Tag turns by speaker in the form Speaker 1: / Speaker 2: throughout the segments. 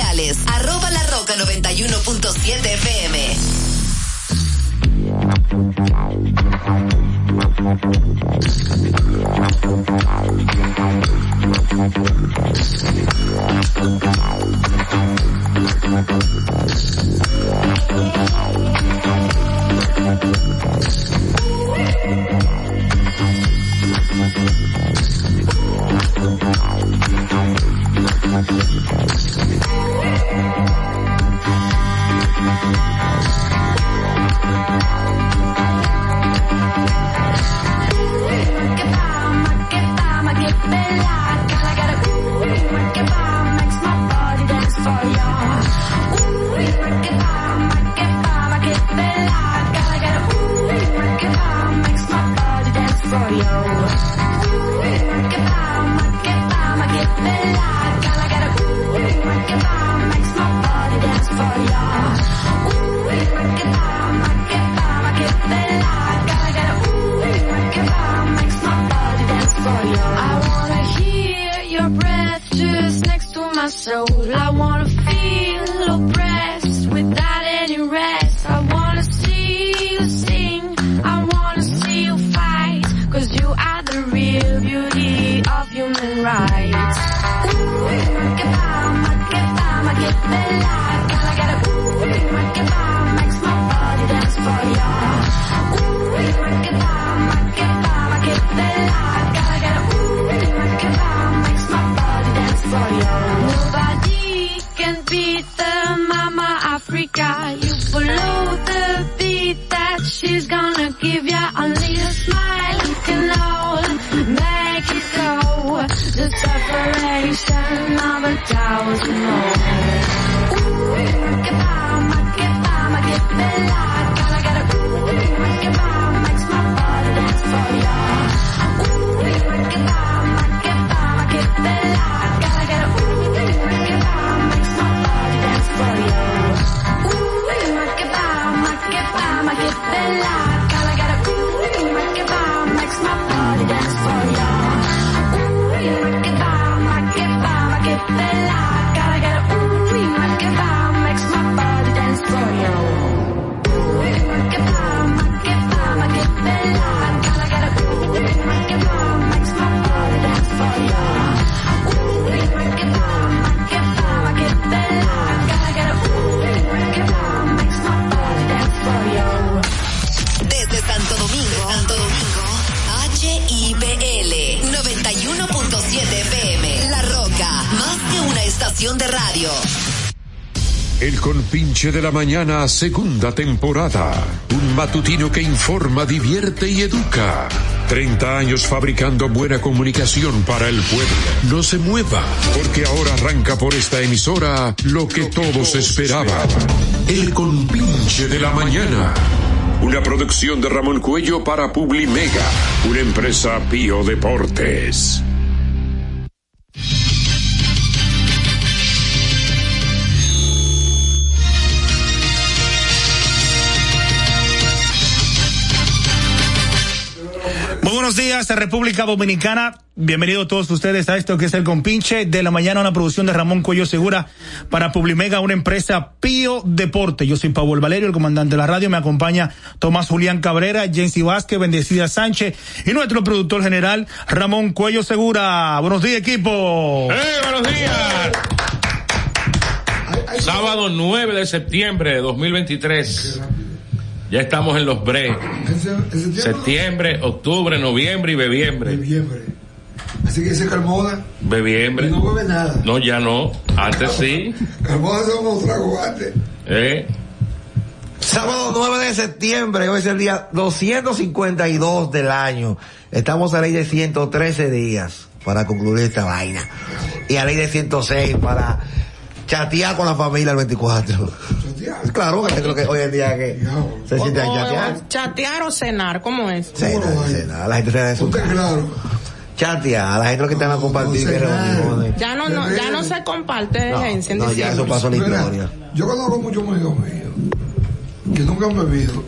Speaker 1: sociales. soul. I wanna de la mañana, segunda temporada. Un matutino que informa, divierte y educa. 30 años fabricando buena comunicación para el pueblo. No se mueva, porque ahora arranca por esta emisora lo que todos esperaban. El compinche de la mañana. Una producción de Ramón Cuello para Publimega, una empresa Pío Deportes.
Speaker 2: Muy buenos días, República Dominicana. Bienvenidos todos ustedes a esto que es el compinche de la mañana, una producción de Ramón Cuello Segura para Publimega, una empresa Pío Deporte. Yo soy Pablo Valerio, el comandante de la radio. Me acompaña Tomás Julián Cabrera, Jensi Vázquez, Bendecida Sánchez y nuestro productor general Ramón Cuello Segura. Buenos días, equipo.
Speaker 3: ¡Eh, buenos días! Sábado 9 de septiembre de 2023. Ya estamos en los breaks. Septiembre, octubre, noviembre y bebiembre.
Speaker 4: Bebiembre. Así que ese Carmona.
Speaker 3: Bebiembre.
Speaker 4: Y no bebe nada.
Speaker 3: No, ya no. Antes sí.
Speaker 4: Carmona se unos tragos antes.
Speaker 3: ¿Eh?
Speaker 5: Sábado 9 de septiembre, hoy es el día 252 del año. Estamos a ley de 113 días para concluir esta vaina. Y a ley de 106 para chatear con la familia el 24. Claro, que es lo que hoy en día que se siente a chatear.
Speaker 6: chatear o cenar, ¿cómo es?
Speaker 5: Cenar, cenar, la gente en su
Speaker 4: Usted
Speaker 5: casa.
Speaker 4: claro.
Speaker 5: Chatear, la gente lo que están a compartir que
Speaker 4: cenar.
Speaker 5: reuniones.
Speaker 6: Ya no, no, ya no se comparte
Speaker 5: No,
Speaker 6: gente en
Speaker 5: no, ya eso pasó a la historia.
Speaker 4: yo conozco muchos amigos míos que nunca han bebido.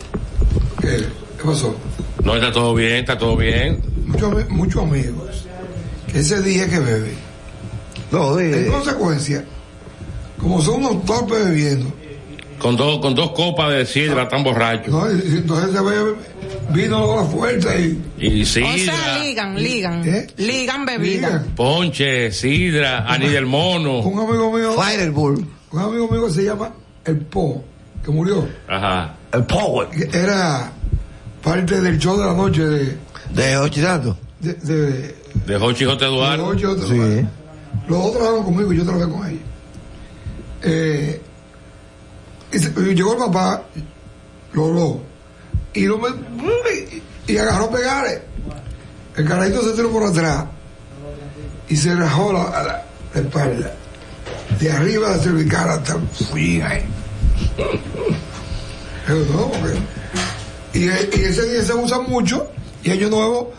Speaker 4: ¿Qué? ¿Qué pasó?
Speaker 3: No, está todo bien, está todo bien.
Speaker 4: Muchos, muchos amigos que ese día que beben.
Speaker 5: No,
Speaker 4: En
Speaker 5: de,
Speaker 4: consecuencia, como son unos torpes bebiendo,
Speaker 3: Con dos, con dos copas de sidra tan borrachos.
Speaker 4: ¿no? Y- y entonces se bebe vino la fuerza y.
Speaker 3: Y
Speaker 6: O
Speaker 3: sidra,
Speaker 6: sea, ligan, ligan.
Speaker 4: ¿Eh?
Speaker 6: Ligan bebida.
Speaker 4: Ligan.
Speaker 3: ponche, sidra, anís del mono.
Speaker 4: Un amigo mío,
Speaker 5: Fireball,
Speaker 4: un amigo mío que se llama El Po, que murió,
Speaker 3: Ajá.
Speaker 5: el Power,
Speaker 4: que era parte del show de la noche de.
Speaker 5: de Ochidando.
Speaker 4: de, de
Speaker 3: De Jochi Jote
Speaker 4: de
Speaker 3: Eduardo.
Speaker 4: ocho otros.
Speaker 5: Sí.
Speaker 4: Los dos trabajaron conmigo y yo trabajé con ellos. Eh, llegó el papá, lo habló, y, lo me- y agarró pegares. El carajito se tiró por atrás y se rajó la, espalda. De arriba la cervical hasta el ahí. No, y ese día se usa mucho y año nuevo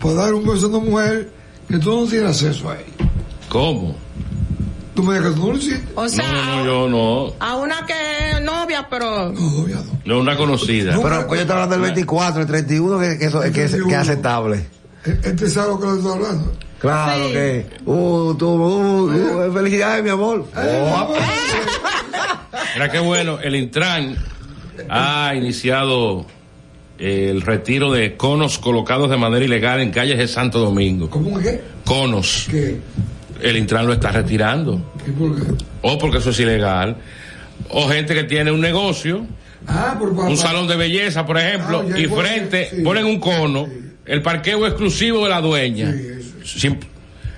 Speaker 4: para dar un beso a una mujer que tú no tienes acceso a ella.
Speaker 3: ¿Cómo?
Speaker 4: Tú me lo hiciste.
Speaker 6: O sea,
Speaker 3: No, no, yo no.
Speaker 6: a una que es novia, pero
Speaker 4: No, todavía no.
Speaker 3: No una conocida.
Speaker 4: No.
Speaker 5: Pero pues yo estaba hablando del 24, el 31, que, que eso, que, es- que es
Speaker 4: 31.
Speaker 5: aceptable.
Speaker 4: E- Este sabe lo que le estoy hablando.
Speaker 5: Claro
Speaker 6: Sí.
Speaker 5: que, uh, tú, uh, uh, felicidades, mi amor. Oh,
Speaker 3: Mira qué bueno, el Intran ha iniciado el retiro de conos colocados de manera ilegal en calles de Santo Domingo.
Speaker 4: ¿Cómo es que?
Speaker 3: Conos.
Speaker 4: ¿Qué?
Speaker 3: El Intran lo está retirando.
Speaker 4: ¿Y por qué?
Speaker 3: O porque eso es ilegal. O gente que tiene un negocio,
Speaker 4: Ah, por
Speaker 3: un salón de belleza, por ejemplo,
Speaker 4: Ah, ya
Speaker 3: y frente
Speaker 4: sí.
Speaker 3: ponen un cono,
Speaker 4: Sí.
Speaker 3: el parqueo exclusivo de la dueña.
Speaker 4: Sí.
Speaker 3: Sin-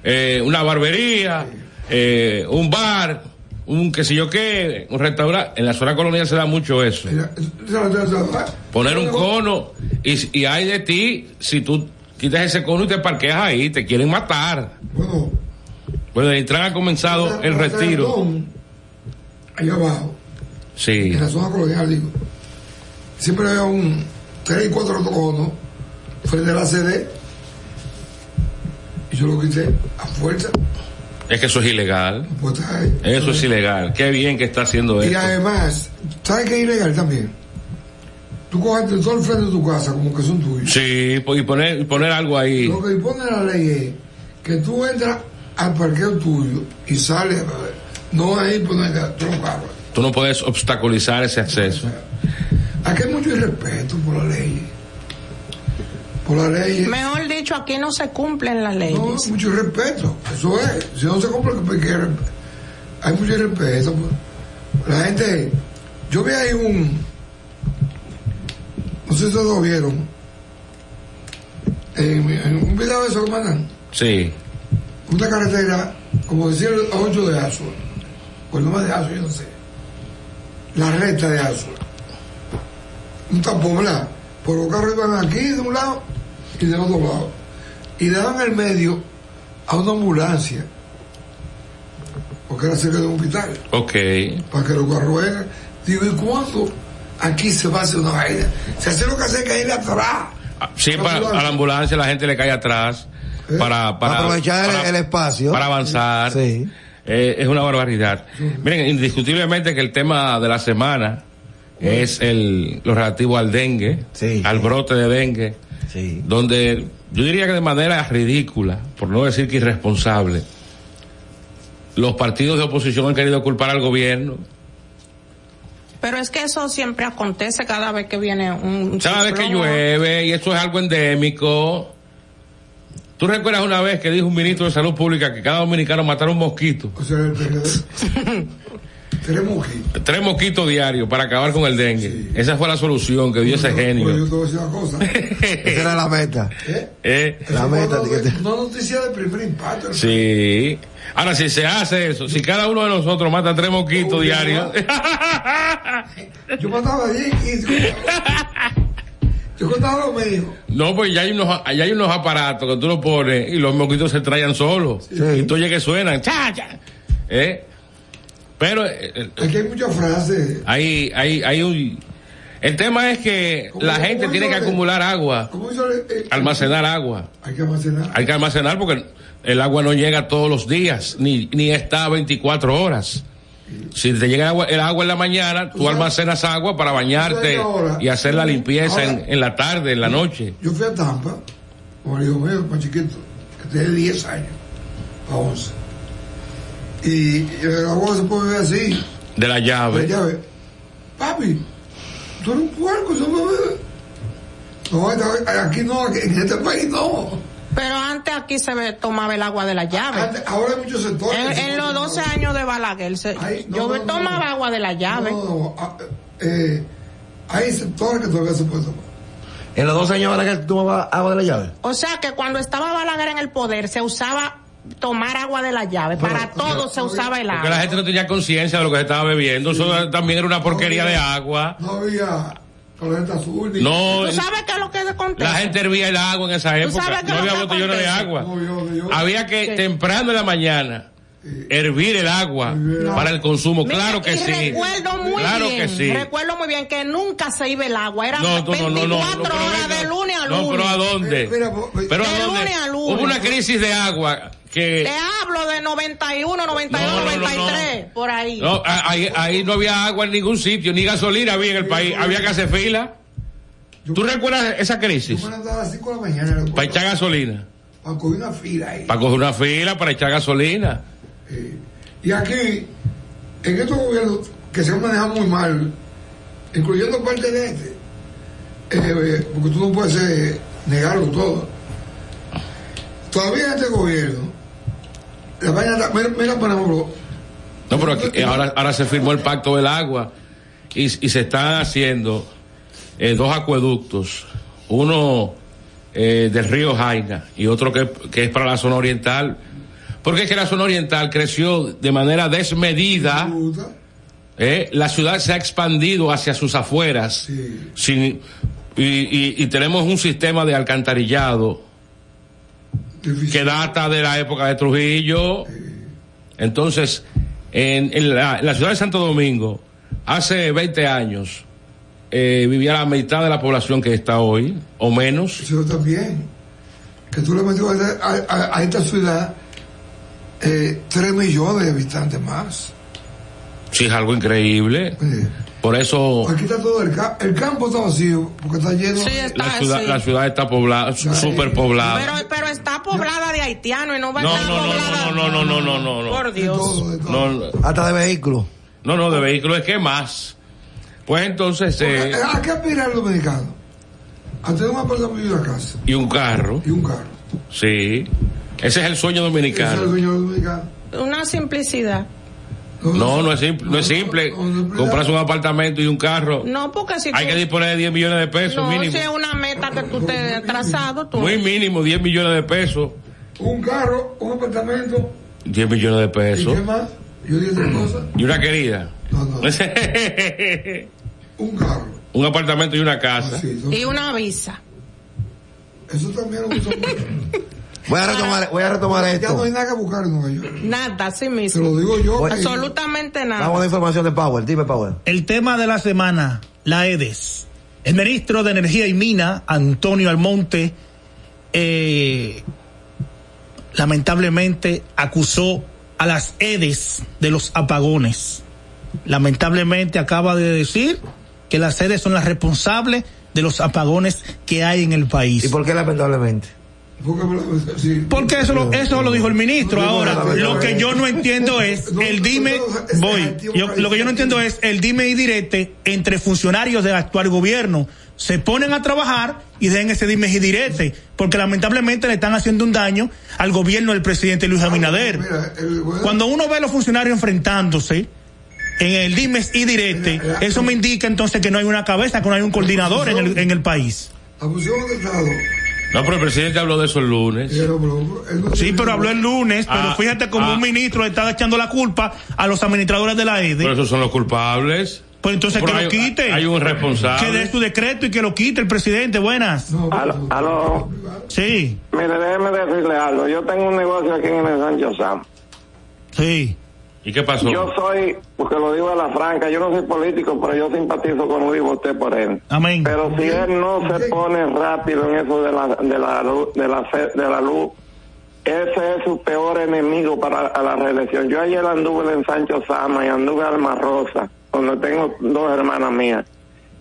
Speaker 3: eh, una barbería, eh, un bar, un qué sé yo qué, un restaurante. En la zona colonial se da mucho eso.
Speaker 4: Esa-
Speaker 3: Poner un cono y, y hay de ti si tú quitas ese cono y te parqueas ahí, te quieren matar.
Speaker 4: Bueno,
Speaker 3: Bueno, el Intran ha comenzado el retiro.
Speaker 4: Ahí abajo,
Speaker 3: Sí.
Speaker 4: en la zona colonial, digo. Siempre había un 3 y 4 conos frente a la CD. Y yo lo quité a fuerza.
Speaker 3: Es que eso es ilegal.
Speaker 4: Pues ahí.
Speaker 3: Eso es ilegal. Qué bien que está haciendo
Speaker 4: Y
Speaker 3: esto.
Speaker 4: además, ¿sabes qué es ilegal también? Tú coges todo el frente de tu casa como que son tuyos.
Speaker 3: Sí, y poner, y poner algo ahí.
Speaker 4: Lo que impone la ley es que tú entras al parqueo tuyo y sales, a ver, no ahí poner otro carro.
Speaker 3: Tú no puedes obstaculizar ese acceso.
Speaker 4: Aquí hay mucho irrespeto por la ley. Por la ley.
Speaker 6: mejor dicho, aquí no se cumplen las leyes.
Speaker 4: No, mucho irrespeto. Eso es. Si no se cumple, hay mucho irrespeto. pues. La gente. Yo vi ahí un. No sé si ustedes lo vieron. En, en un video de que mandan.
Speaker 3: Sí.
Speaker 4: Una carretera, como decir, a 8 de Azo, o el nombre de Azo, yo no sé. la recta de Asua. Un ¿verdad? Por los carros iban aquí de un lado y del otro lado. Y daban el medio a una ambulancia. Porque era cerca de un hospital.
Speaker 3: Ok.
Speaker 4: Para que los carros vengan. Digo, ¿y cuándo aquí se va a hacer una vaina? Se hace lo que hace que ir atrás.
Speaker 3: Sí, para, a la ambulancia la gente le cae atrás
Speaker 4: ¿Eh?
Speaker 3: para, para
Speaker 5: Aprovechar el-
Speaker 3: para-
Speaker 5: el espacio.
Speaker 3: para avanzar.
Speaker 5: Sí.
Speaker 3: Eh, es una barbaridad. Miren, indiscutiblemente que el tema de la semana es el lo relativo al dengue,
Speaker 5: Sí,
Speaker 3: al brote de dengue,
Speaker 5: Sí.
Speaker 3: donde yo diría que de manera ridícula, por no decir que irresponsable, los partidos de oposición han querido culpar al gobierno.
Speaker 6: Pero es que eso siempre acontece cada vez que viene un
Speaker 3: Cada vez que llueve y eso es algo endémico. ¿Tú recuerdas una vez que dijo un ministro de Salud Pública que cada dominicano matara un mosquito?
Speaker 4: O sea. Tenemos aquí.
Speaker 3: Tres mosquitos diarios para acabar con el dengue. Esa fue la solución que dio ese
Speaker 4: Pues yo
Speaker 3: genio.
Speaker 4: te voy a decir una cosa.
Speaker 5: Esa era la meta.
Speaker 4: ¿eh?
Speaker 3: Eh,
Speaker 5: La meta, te-
Speaker 4: Una noticia de primer impacto.
Speaker 3: sí. Ahora, si se hace eso, si cada uno de nosotros mata tres mosquitos diarios.
Speaker 4: Yo mataba allí y lo mío.
Speaker 3: no, pues ya hay unos, ya hay unos aparatos que tú lo pones y los mosquitos se traían solos.
Speaker 5: Sí.
Speaker 3: Y tú que suenan. Cha, cha. ¿Eh? Pero eh, eh,
Speaker 4: Aquí hay muchas frases.
Speaker 3: hay, hay, hay un... El tema es que
Speaker 4: ¿Cómo-
Speaker 3: la gente tiene que acumular agua,
Speaker 4: ¿Cómo hizo el- eh,
Speaker 3: almacenar agua.
Speaker 4: Hay que almacenar.
Speaker 3: Hay que almacenar porque el agua no llega todos los días, ni, ni está 24 horas. Si te llega el agua, el agua en la mañana, tú almacenas agua para bañarte
Speaker 4: ahora-
Speaker 3: y hacer la limpieza en,
Speaker 4: ahora-
Speaker 3: en la tarde, en la noche.
Speaker 4: Yo fui a Tampa, con el hijo mío, chiquito, que tiene 10 años, a 11. Y el agua se puede ver así,
Speaker 3: De la
Speaker 4: la
Speaker 3: llave.
Speaker 4: Papi, tú eres un puerco, eso no bebe. No, aquí no, en este país no.
Speaker 6: Pero antes aquí se ve- tomaba el agua de la llave.
Speaker 4: Antes- ahora hay muchos sectores.
Speaker 6: En, en los
Speaker 4: ponen
Speaker 6: 12
Speaker 4: agua.
Speaker 6: años de Balaguer, se-
Speaker 4: no,
Speaker 6: yo
Speaker 4: no,
Speaker 6: tomaba
Speaker 4: no.
Speaker 6: agua de la llave.
Speaker 4: No, no, ah, eh, hay sectores que todavía se pueden tomar.
Speaker 5: En los dos años ahora que tú tomabas agua de la llave.
Speaker 6: O sea que cuando estaba Balaguer en el poder se usaba tomar agua de la llave. Para todo se usaba el
Speaker 3: Porque la
Speaker 6: agua.
Speaker 3: gente no tenía conciencia de lo que se estaba bebiendo. Eso también era una porquería de agua.
Speaker 4: No había azul.
Speaker 3: No,
Speaker 6: ¿Tú sabes qué es lo que
Speaker 3: la gente hervía el agua en esa época. No había botellones de agua.
Speaker 4: No, yo- yo-
Speaker 3: Había que
Speaker 6: Sí.
Speaker 3: temprano en la mañana hervir el agua para el consumo.
Speaker 6: Mira,
Speaker 3: claro que
Speaker 6: y
Speaker 3: sí.
Speaker 6: Recuerdo muy
Speaker 3: claro
Speaker 6: bien.
Speaker 3: que sí.
Speaker 6: Recuerdo muy bien que nunca se iba el agua. Era
Speaker 3: No, no, no,
Speaker 6: 24
Speaker 3: no, no, no, pero
Speaker 6: horas de lunes a
Speaker 3: No,
Speaker 6: lunes.
Speaker 3: pero ¿a dónde?
Speaker 4: Eh, mira, pues,
Speaker 3: pero
Speaker 6: de
Speaker 3: ¿a dónde?
Speaker 6: lunes a lunes.
Speaker 3: Hubo una crisis de agua que...
Speaker 6: Te hablo de 91, 92,
Speaker 3: No, no, no,
Speaker 6: 93, por ahí.
Speaker 3: No, ahí, ahí no había agua en ningún sitio, ni gasolina había en el país. Había que hacer fila.
Speaker 4: yo-
Speaker 3: ¿Tú recuerdas esa
Speaker 4: Yo
Speaker 3: crisis?
Speaker 4: me levantaba a las 5 de la mañana.
Speaker 3: Para echar gasolina.
Speaker 4: Para coger una fila ahí.
Speaker 3: Para coger una fila, para echar gasolina.
Speaker 4: Y aquí, en estos gobiernos que se han manejado muy mal, incluyendo parte de este, eh, porque tú no puedes negarlo todo. Todavía en este gobierno, mira, mira, por
Speaker 3: No, pero aquí- eh, ahora, ahora se firmó el pacto del agua y, se están haciendo eh, dos acueductos. Uno del río Jaina y otro que es para la zona oriental. Porque es que la zona oriental creció de manera desmedida. eh, la ciudad se ha expandido hacia sus afueras.
Speaker 4: Sí.
Speaker 3: sin- y, y- y tenemos un sistema de alcantarillado
Speaker 4: difícil.
Speaker 3: que data de la época de Trujillo. Entonces, en, en la, en la ciudad de Santo Domingo, hace 20 años, eh, vivía la mitad de la población que está hoy, o menos.
Speaker 4: Eso también. Que tú le metió a, a- a- a esta ciudad eh, 3 millones de habitantes más.
Speaker 3: Sí, es algo increíble. Por eso
Speaker 4: Aquí está todo el campo. El campo está vacío porque está lleno.
Speaker 6: Sí, está
Speaker 3: la ciudad, la ciudad está poblada, súper poblada.
Speaker 6: Pero, pero está poblada de haitianos y no va a estar
Speaker 3: no, no,
Speaker 6: poblada.
Speaker 3: no, no, no, no, no, no,
Speaker 6: Por
Speaker 4: de
Speaker 6: Dios.
Speaker 4: todo, de todo.
Speaker 3: No, no,
Speaker 5: Hasta de vehículos.
Speaker 3: no, no, de vehículos es que más. Pues entonces, eh,
Speaker 4: ¿A qué aspira el dominicano? A tener un apartamento y una casa
Speaker 3: y un carro,
Speaker 4: y un carro.
Speaker 3: sí. Ese es el sueño
Speaker 4: Ese es el
Speaker 3: dominicano.
Speaker 4: sueño del dominicano.
Speaker 6: Una simplicidad.
Speaker 3: No, no es simple, no es simple. Comprarse un apartamento y un carro.
Speaker 6: No, porque si
Speaker 3: Hay
Speaker 6: tú-
Speaker 3: que disponer de 10 millones de pesos
Speaker 6: no,
Speaker 3: mínimo.
Speaker 6: si es una meta que tú te has trazado, tú
Speaker 3: Muy mínimo, 10 millones de pesos.
Speaker 4: Un carro, un apartamento
Speaker 3: 10 millones de
Speaker 4: y qué
Speaker 3: pesos.
Speaker 4: más. Yo dije otra cosa.
Speaker 3: Y una querida.
Speaker 4: No, no. Un carro.
Speaker 3: un apartamento y una casa.
Speaker 4: Sí, son-
Speaker 6: Y una visa.
Speaker 4: Eso también lo.
Speaker 5: Voy a retomar, voy a retomar
Speaker 4: Ya
Speaker 5: esto.
Speaker 4: no hay nada que buscar en Nueva York.
Speaker 6: Nada,
Speaker 4: Te
Speaker 6: mismo.
Speaker 4: lo digo yo.
Speaker 6: Absolutamente nada.
Speaker 5: Vamos a la información de Power. Dime, Power.
Speaker 2: El tema de la semana, la EDES. El ministro de Energía y Mina, Antonio Almonte, eh, lamentablemente acusó a las EDES de los apagones. Lamentablemente acaba de decir que las EDES son las responsables de los apagones que hay en el país.
Speaker 5: ¿Y por qué lamentablemente?
Speaker 4: Porque
Speaker 2: eso lo, eso lo dijo el ministro. Ahora, lo que yo no entiendo es el dime, voy, yo- lo que yo no entiendo es el dime y direte entre funcionarios del actual gobierno. Se ponen a trabajar y dejen ese dime y direte, porque lamentablemente le están haciendo un daño al gobierno del presidente Luis Abinader.
Speaker 4: Mira, el-
Speaker 2: Cuando uno ve a los funcionarios enfrentándose en el dime y direte, eso me indica entonces que no hay una cabeza, que no hay un coordinador en el, en el país.
Speaker 4: la función de Estado.
Speaker 3: No, pero el presidente habló de eso el lunes.
Speaker 4: pero- pero-
Speaker 2: Sí, pero habló el lunes, pero
Speaker 3: Ah,
Speaker 2: fíjate como
Speaker 3: ah.
Speaker 2: un ministro le está echando la culpa a los administradores de la
Speaker 3: Pero
Speaker 2: EDE.
Speaker 3: esos son los culpables.
Speaker 2: Pues entonces
Speaker 3: Pero
Speaker 2: que
Speaker 3: hay-
Speaker 2: lo quite.
Speaker 3: Hay un
Speaker 2: Que dé
Speaker 3: responsable.
Speaker 2: su decreto y que lo quite el presidente. Buenas.
Speaker 4: No,
Speaker 7: Aló, aló.
Speaker 2: Sí,
Speaker 7: Mire, déjeme decirle algo. Yo tengo un negocio aquí en el Sancho Sam.
Speaker 2: sí.
Speaker 3: ¿Y qué pasó?
Speaker 7: Yo soy, porque lo digo a la franca, yo no soy político, pero yo simpatizo con Luis y voté por él.
Speaker 2: Amén.
Speaker 7: Pero si él no se pone rápido en eso de la, de la, luz- de la, de la luz, ese es su peor enemigo para a la reelección. Yo ayer anduve en Sancho Sama y anduve en Alma Rosa, donde tengo dos hermanas mías.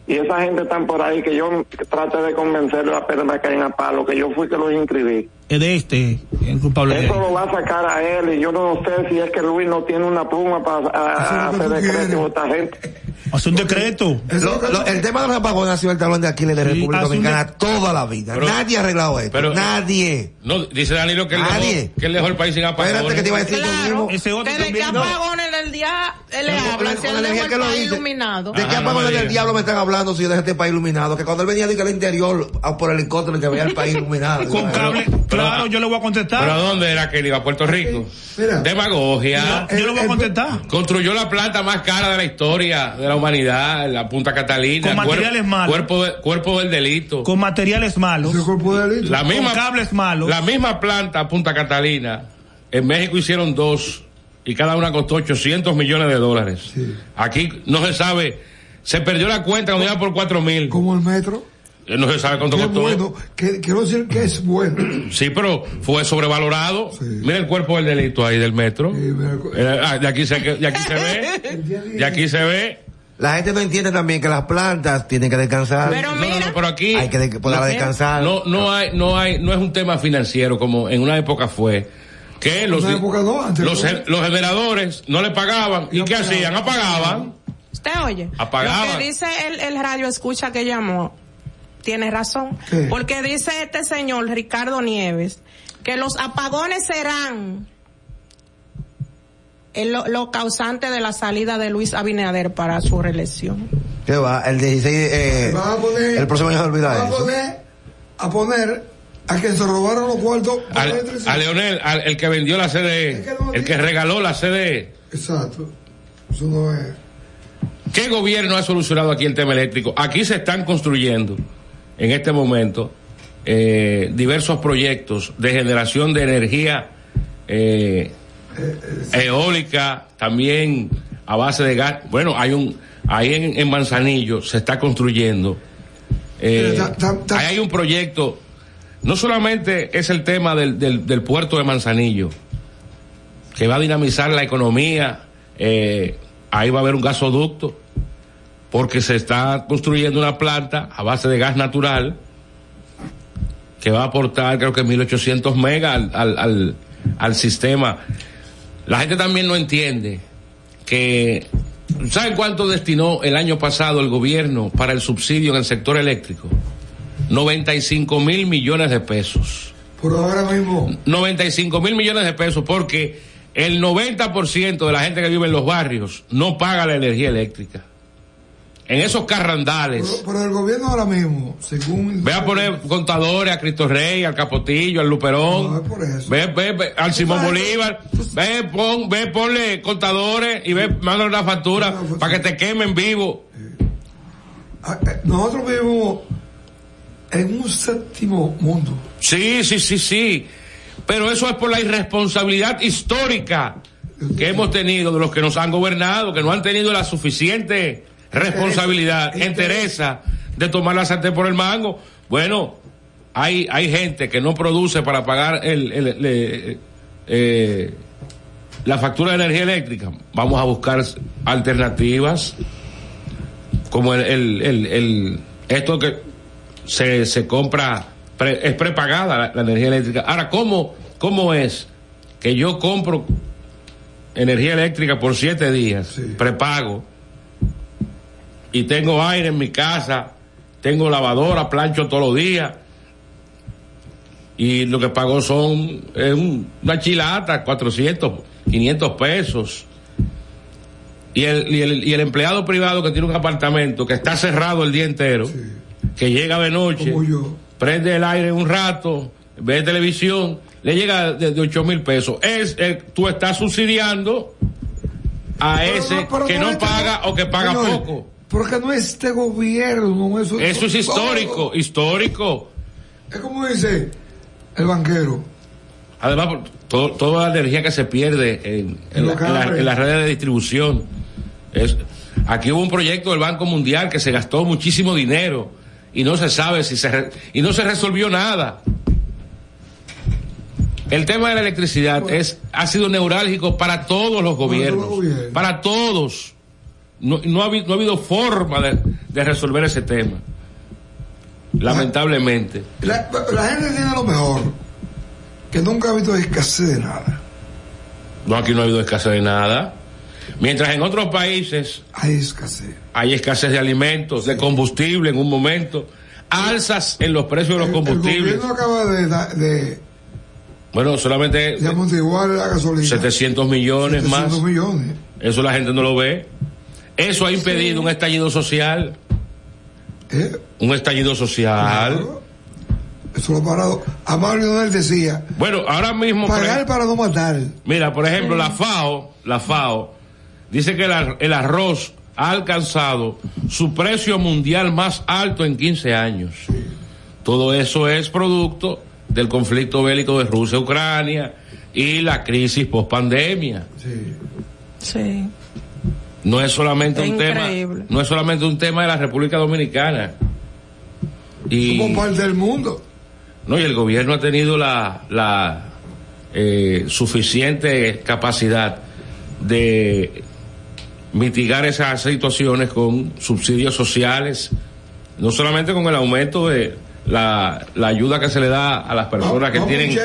Speaker 7: Y esa gente están por ahí que yo traté de convencerlos apenas me caen a palo, que yo fui que los inscribí.
Speaker 2: Es de este, el culpable de
Speaker 7: Eso lo va a sacar a él y yo no sé si es que Luis no tiene una pluma para a- a
Speaker 4: que
Speaker 7: hacer decreto y votar gente.
Speaker 2: Hace un decreto.
Speaker 5: Lo-
Speaker 4: que-
Speaker 5: el tema de los apagones ha sido el talón de Aquiles de
Speaker 2: Sí,
Speaker 5: República Dominicana
Speaker 2: de-
Speaker 5: toda la vida.
Speaker 3: Pero-
Speaker 5: Nadie ha arreglado esto.
Speaker 3: pero-
Speaker 5: Nadie.
Speaker 3: No, dice Danilo que él,
Speaker 5: Nadie.
Speaker 3: dejó, que él dejó el país sin apagones.
Speaker 5: Espérate que te iba a decir lo
Speaker 6: Claro,
Speaker 5: mismo.
Speaker 2: Ese otro
Speaker 6: que
Speaker 2: también, no.
Speaker 6: apagones del día él le
Speaker 5: Con
Speaker 6: habla,
Speaker 5: con
Speaker 6: dejó el
Speaker 5: que lo
Speaker 6: país
Speaker 5: dice.
Speaker 6: iluminado.
Speaker 5: ¿De qué
Speaker 3: me
Speaker 5: del diablo me están hablando si yo dejé este país iluminado? Que cuando él venía de que el interior por helicóptero que veía el país iluminado.
Speaker 2: Con cable. Claro, yo le voy a
Speaker 3: ¿Pero a
Speaker 2: contestar.
Speaker 3: dónde era que él iba? ¿A Puerto Rico?
Speaker 4: Mira.
Speaker 3: Demagogia.
Speaker 2: Yo le voy a
Speaker 4: el-
Speaker 2: contestar.
Speaker 3: Construyó la planta más cara de la historia de la humanidad, la Punta Catalina.
Speaker 2: Con materiales malos.
Speaker 3: Cuerpo, de- cuerpo del delito.
Speaker 2: Con materiales malos.
Speaker 4: ese cuerpo de delito.
Speaker 3: La misma,
Speaker 2: cables malos.
Speaker 3: La misma planta Punta Catalina, en México hicieron dos y cada una costó 800 millones de dólares.
Speaker 4: Sí.
Speaker 3: Aquí no se sabe, se perdió la cuenta cuando iba por 4 mil.
Speaker 4: Como el metro.
Speaker 3: No se sabe cuánto
Speaker 4: Qué
Speaker 3: costó.
Speaker 4: bueno. Que, quiero decir que es bueno.
Speaker 3: Sí, pero fue sobrevalorado.
Speaker 4: Sí.
Speaker 3: Mira el cuerpo del delito ahí del metro.
Speaker 4: Sí, mira,
Speaker 3: Eh, ah, de aquí se, de aquí se ve. De aquí se ve.
Speaker 5: La gente no entiende también que las plantas tienen que descansar.
Speaker 6: Pero
Speaker 3: No, no,
Speaker 6: mira,
Speaker 3: no, pero aquí
Speaker 5: Hay que de- poderla descansar.
Speaker 3: no, no hay, no hay, no es un tema financiero como en una época fue. Que los,
Speaker 4: una época no, antes
Speaker 3: los, los generadores no le pagaban. ¿Y
Speaker 4: No
Speaker 3: qué hacían? Apagaban.
Speaker 6: usted oye.
Speaker 3: Apagaban.
Speaker 6: Lo que dice el, el radio escucha que llamó, tiene razón.
Speaker 4: ¿Qué?
Speaker 6: Porque dice este señor, Ricardo Nieves, que los apagones serán el- lo, lo causante de la salida de Luis Abinader para su reelección.
Speaker 5: ¿Qué va? El 16, eh,
Speaker 4: Van a poner.
Speaker 5: el próximo año se olvida
Speaker 4: a
Speaker 5: eso.
Speaker 4: poner, a poner a que se robaron los cuartos.
Speaker 3: Al- a Leonel, al- el que vendió la
Speaker 4: Es
Speaker 3: CD,
Speaker 4: que no
Speaker 3: el que regaló la CD.
Speaker 4: Exacto. Eso no es.
Speaker 3: ¿Qué gobierno ha solucionado aquí el tema eléctrico? Aquí se están construyendo en este momento eh, diversos proyectos de generación de energía eh, eólica, también a base de gas. Bueno, hay un ahí en, en Manzanillo se está construyendo. eh,
Speaker 4: Mira, ta- ta- ta-
Speaker 3: ahí hay un proyecto. No solamente es el tema del, del, puerto de Manzanillo, que va a dinamizar la economía. eh, ahí va a haber un gasoducto, porque se está construyendo una planta a base de gas natural que va a aportar creo que 1800 megas al, al, al, al sistema. La gente también no entiende que, ¿saben cuánto destinó el año pasado el gobierno para el subsidio en el sector eléctrico? 95 mil millones de pesos.
Speaker 4: Por ahora mismo.
Speaker 3: 95 mil millones de pesos porque el 90% de la gente que vive en los barrios no paga la energía eléctrica. en esos carrandales.
Speaker 4: Pero, pero el gobierno ahora mismo, según.
Speaker 3: Ve a poner contadores a Cristo Rey, al Capotillo, al Luperón.
Speaker 4: No, es por eso.
Speaker 3: Ve, ve, ve, al Simón
Speaker 4: sabes,
Speaker 3: Bolívar. Ve, pon, ve, ponle contadores y ve, mándale una factura
Speaker 4: No, pues,
Speaker 3: para que te quemen vivo.
Speaker 4: Ah, eh, Nosotros vivimos en un séptimo mundo.
Speaker 3: Sí, sí, sí, sí. Pero eso es por la irresponsabilidad histórica que hemos tenido de los que nos han gobernado, que no han tenido la suficiente responsabilidad, entereza de tomar la sartén por el mango. Bueno, hay, hay gente que no produce para pagar el, el- el- eh, eh, la factura de energía eléctrica. Vamos a buscar alternativas como el, el- el- esto que se, se compra, pre- es prepagada la, la energía eléctrica. Ahora, ¿cómo, ¿cómo es que yo compro energía eléctrica por siete días,
Speaker 4: Sí.
Speaker 3: prepago, y tengo aire en mi casa, tengo lavadora, plancho todos los días, y lo que pago son eh, un- una chilata, 400, 500 pesos. Y el, y, el, y el empleado privado que tiene un apartamento que está cerrado el día entero, que llega de noche, prende el aire un rato, ve televisión, le llega de, de 8 mil pesos. Es, eh, tú estás subsidiando a
Speaker 4: Pero
Speaker 3: ese
Speaker 4: no, pero
Speaker 3: que
Speaker 4: no
Speaker 3: paga
Speaker 4: no-
Speaker 3: o que paga poco.
Speaker 4: Porque no es este gobierno, eso,
Speaker 3: Eso es histórico,
Speaker 4: todo.
Speaker 3: histórico.
Speaker 4: Es como dice el banquero.
Speaker 3: Además, todo- toda la energía que se pierde en, la- en la- en las redes de distribución. Es, aquí hubo un proyecto del Banco Mundial que se gastó muchísimo dinero y no se sabe si se re- y no se resolvió nada. El tema de la electricidad es ha sido neurálgico para todos los gobiernos, para todos. No, no ha, no ha habido forma de, de resolver ese tema. Lamentablemente.
Speaker 4: La, la gente tiene lo mejor, que nunca ha visto escasez de nada.
Speaker 3: No, aquí no ha habido escasez de nada. Mientras en otros países
Speaker 4: Hay escasez.
Speaker 3: hay escasez de alimentos, de combustible en un momento, alzas en los precios de los
Speaker 4: El- El,
Speaker 3: combustibles.
Speaker 4: gobierno acaba de,
Speaker 3: Bueno, solamente
Speaker 4: amortiguar la gasolina.
Speaker 3: 700 millones
Speaker 4: 700
Speaker 3: más.
Speaker 4: millones.
Speaker 3: Eso la gente no lo ve. Eso ha impedido un estallido social.
Speaker 4: ¿eh?
Speaker 3: Un estallido social.
Speaker 4: Claro. Eso lo ha parado. Amado Leonel decía,
Speaker 3: Bueno, ahora mismo,
Speaker 4: pagar para no matar.
Speaker 3: mira, por ejemplo, la FAO, la FAO, dice que el, ar- el arroz ha alcanzado su precio mundial más alto en 15 años. Todo eso es producto del conflicto bélico de Rusia-Ucrania y la crisis post-pandemia.
Speaker 4: Sí.
Speaker 6: Sí.
Speaker 3: No es solamente un
Speaker 6: Increíble.
Speaker 3: tema, no es solamente un tema de la República Dominicana. Y,
Speaker 4: Somos parte del mundo.
Speaker 3: no, y el gobierno ha tenido la, la eh, suficiente capacidad de mitigar esas situaciones con subsidios sociales, no solamente con el aumento de la, la ayuda que se le da a las personas que tienen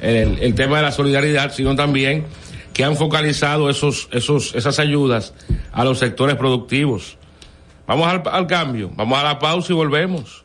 Speaker 3: el, el tema de la solidaridad, sino también que han focalizado esos, esos, esas ayudas a los sectores productivos. Vamos al, al cambio, vamos a la pausa y volvemos.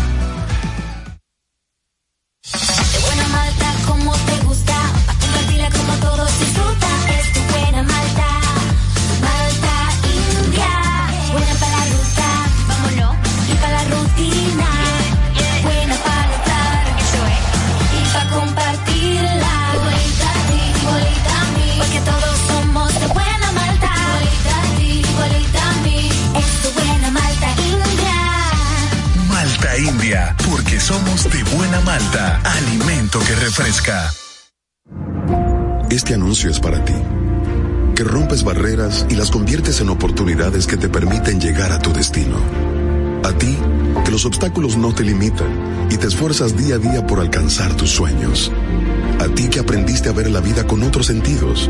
Speaker 8: De buena malta,
Speaker 9: alimento que refresca.
Speaker 10: Este anuncio es para ti, que rompes barreras y las conviertes en oportunidades que te permiten llegar a tu destino. A ti, que los obstáculos no te limitan y te esfuerzas día a día por alcanzar tus sueños. A ti que aprendiste a ver la vida con otros sentidos,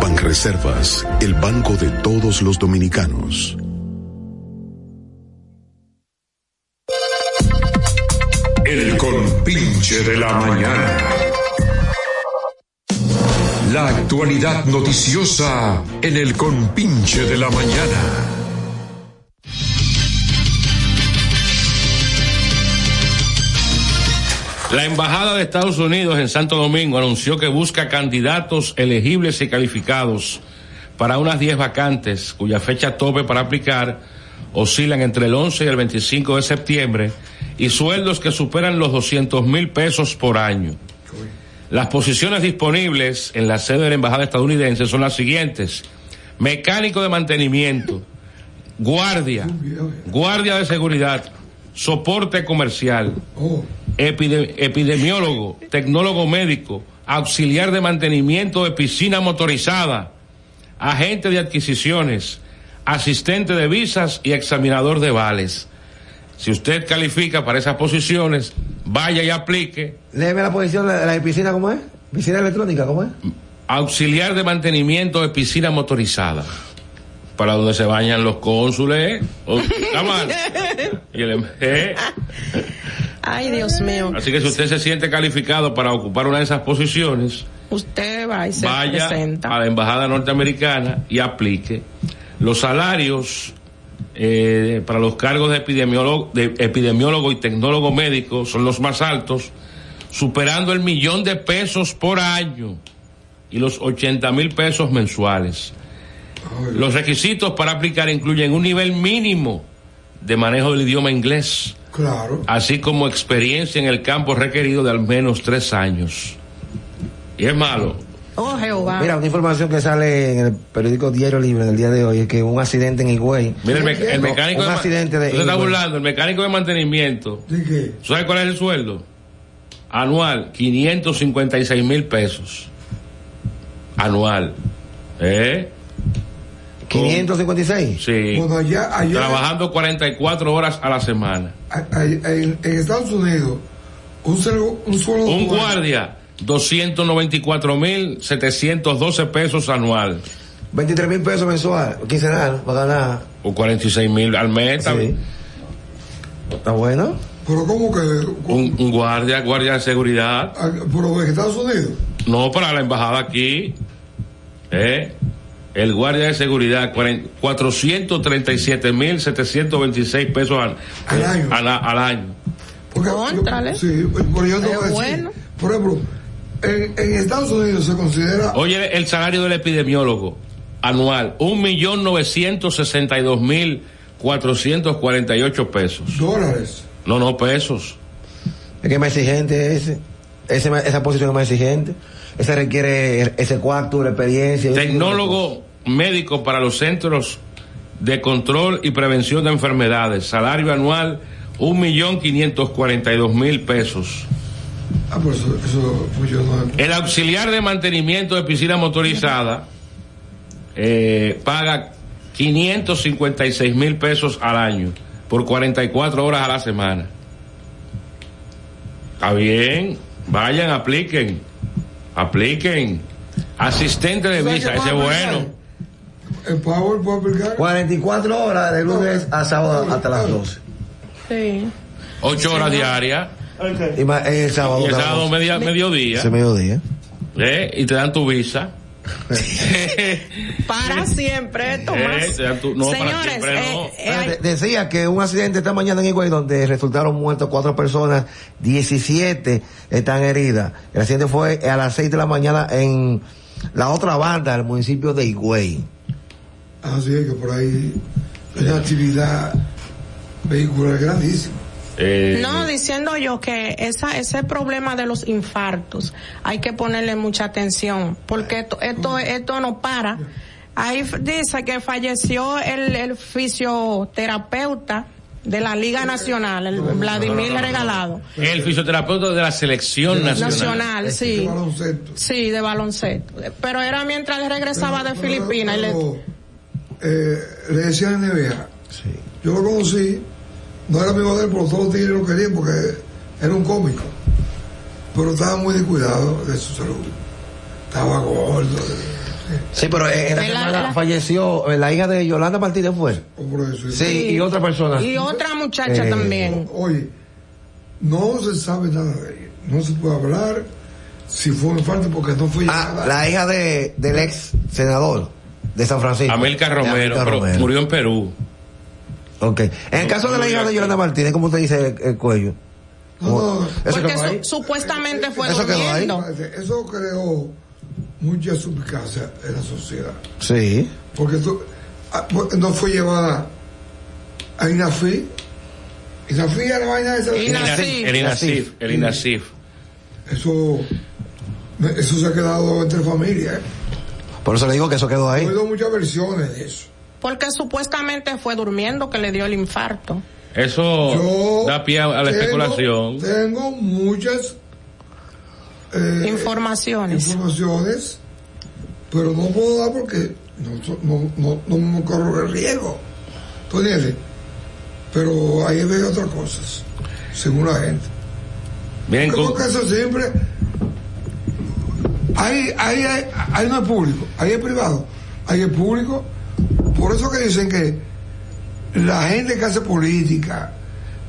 Speaker 10: Banreservas, el banco de todos los dominicanos.
Speaker 1: El compinche de la mañana. La actualidad noticiosa en el compinche de la mañana.
Speaker 3: La Embajada de Estados Unidos en Santo Domingo anunció que busca candidatos elegibles y calificados para unas 10 vacantes cuya fecha tope para aplicar oscilan entre el 11 y el 25 de septiembre y sueldos que superan los 200 mil pesos por año. Las posiciones disponibles en la sede de la Embajada estadounidense son las siguientes. Mecánico de mantenimiento, guardia, guardia de seguridad, soporte comercial, epide- epidemiólogo, tecnólogo médico, auxiliar de mantenimiento de piscina motorizada, agente de adquisiciones, asistente de visas y examinador de vales. Si usted califica para esas posiciones, vaya y aplique.
Speaker 5: Léeme la posición de la piscina, ¿cómo es? Piscina electrónica, ¿cómo es?
Speaker 3: Auxiliar de mantenimiento de piscina motorizada. Para donde se bañan los cónsules. o- cámara. Y el- eh.
Speaker 6: Ay, Dios mío.
Speaker 3: Así que si usted se siente calificado para ocupar una de esas posiciones,
Speaker 6: Usted va y se
Speaker 3: vaya
Speaker 6: presenta.
Speaker 3: a la embajada norteamericana y aplique. Los salarios eh, para los cargos de epidemiólogo, de epidemiólogo y tecnólogo médico son los más altos, superando el millón de pesos por año y los 80 mil pesos mensuales. Los requisitos para aplicar incluyen un nivel mínimo de manejo del idioma inglés,
Speaker 4: Claro.
Speaker 3: así como experiencia en el campo requerido de al menos tres años. Y es malo.
Speaker 6: Oh, Jehová.
Speaker 5: Mira, una información que sale en el periódico Diario Libre del día de hoy es que un accidente en Higüey.
Speaker 3: Mira, el, me- el mecánico
Speaker 5: Un
Speaker 3: de
Speaker 5: accidente de
Speaker 3: está burlando, el mecánico de mantenimiento. ¿Sabe cuál es el sueldo? Anual, 556 mil pesos. Anual. ¿Eh?
Speaker 5: 556.
Speaker 3: Sí.
Speaker 4: Bueno, allá, allá
Speaker 3: Trabajando 44 horas a la semana.
Speaker 4: a- a- en, en Estados Unidos, un, sueldo- un sueldo.
Speaker 3: Un guardia, 294.712 pesos anual.
Speaker 5: 23 mil pesos mensual, quincenal, va a ganar.
Speaker 3: O 46 mil al mes. Está,
Speaker 5: ¿Está bueno?
Speaker 4: Pero ¿cómo que?
Speaker 3: Un, un guardia, guardia de seguridad.
Speaker 4: a- Pero en Estados Unidos.
Speaker 3: No, para la embajada aquí. ¿Eh? El guardia de seguridad, 437.726 pesos al,
Speaker 4: Al año.
Speaker 3: Al, al año.
Speaker 4: Porque yo- sí, pero yo a decir. Por ejemplo, en, en Estados Unidos se considera.
Speaker 3: Oye, el salario del epidemiólogo anual, 1.962.448 pesos.
Speaker 4: Dólares.
Speaker 3: No, no, pesos.
Speaker 5: Es que más exigente ese. ese esa posición es más exigente. Ese requiere ese cuarto, la experiencia.
Speaker 3: Tecnólogo médico para los centros de control y prevención de enfermedades. Salario anual, un millón quinientos cuarenta y dos mil pesos.
Speaker 4: Ah, pues eso, eso pues yo no.
Speaker 3: El auxiliar de mantenimiento de piscina motorizada eh, paga 556 mil pesos al año por 44 horas a la semana. Está bien, vayan, apliquen, apliquen. Asistente de visa, ese es bueno.
Speaker 4: El Power puede aplicar.
Speaker 5: 44 horas de lunes a sábado hasta las 12.
Speaker 6: Sí.
Speaker 3: Ocho horas diarias.
Speaker 5: Y ma- el sábado.
Speaker 3: Y el sábado media, mediodía.
Speaker 5: Ese mediodía.
Speaker 3: ¿eh? Y te dan tu visa.
Speaker 6: Para siempre, Tomás.
Speaker 3: Eh, tu- no, para
Speaker 6: Señores,
Speaker 3: siempre no.
Speaker 6: eh, eh, hay-
Speaker 5: De- Decía que un accidente esta mañana en Higüey donde resultaron muertos cuatro personas, 17 están heridas. El accidente fue a las 6 de la mañana en la otra banda del municipio de Higüey.
Speaker 4: Así es que por ahí hay una actividad vehicular grandísima.
Speaker 3: Eh,
Speaker 6: No, diciendo yo que esa, ese problema de los infartos hay que ponerle mucha atención porque esto, esto, esto no para. Ahí dice que falleció el, el fisioterapeuta de la Liga Nacional, el Vladimir Regalado.
Speaker 3: El fisioterapeuta de la selección nacional.
Speaker 6: Nacional, sí. Sí, de baloncesto. Pero era mientras regresaba de Filipinas. y le-
Speaker 4: Eh, le decían NBA. Yo lo conocí, no era amigo de él, pero todos los tigres lo querían porque era un cómico. Pero estaba muy descuidado de su salud. Estaba gordo.
Speaker 5: Sí, pero en la semana falleció eh, la hija de Yolanda Martínez fue.
Speaker 4: por eso.
Speaker 5: Sí, y otra persona.
Speaker 6: Y otra muchacha
Speaker 5: Eh,
Speaker 6: también.
Speaker 4: Oye, no se sabe nada de ella. No se puede hablar si fue un infarto porque no fue
Speaker 5: Ah, la hija de, del ex senador de San Francisco.
Speaker 3: América
Speaker 5: De
Speaker 3: Romero,
Speaker 5: Amílcar
Speaker 3: pero
Speaker 5: Romero.
Speaker 3: murió en Perú.
Speaker 5: Ok. En el caso de la hija de Yolanda Martínez, ¿cómo usted dice el, el cuello? ¿Cómo- Eso
Speaker 6: Porque su- supuestamente fue
Speaker 5: Eso
Speaker 6: durmiendo.
Speaker 4: Eso creó mucha suplicacia en la sociedad.
Speaker 5: Sí.
Speaker 4: Porque tú, ah, pues, no fue llevada a INAFI. INAFI era la vaina esa.
Speaker 3: El INASIF, el INASIF.
Speaker 4: Eso, eso se ha quedado entre familias. ¿eh?
Speaker 5: Por eso le digo que eso quedó
Speaker 4: He
Speaker 5: ahí.
Speaker 4: oído muchas versiones de eso.
Speaker 6: Porque supuestamente fue durmiendo que le dio el infarto.
Speaker 3: Eso
Speaker 4: Yo
Speaker 3: da pie a la
Speaker 4: tengo-
Speaker 3: especulación.
Speaker 4: Tengo muchas eh,
Speaker 6: Informaciones.
Speaker 4: informaciones, pero no puedo dar porque no, no, no, no me corro el riesgo. ¿Tú entiendes? Pero ahí veo otras cosas, según la gente.
Speaker 3: Miren,
Speaker 4: Porque
Speaker 3: con-
Speaker 4: eso siempre. Ahí, ahí, hay- ahí no es público, ahí es privado, ahí es público. Por eso que dicen que la gente que hace política,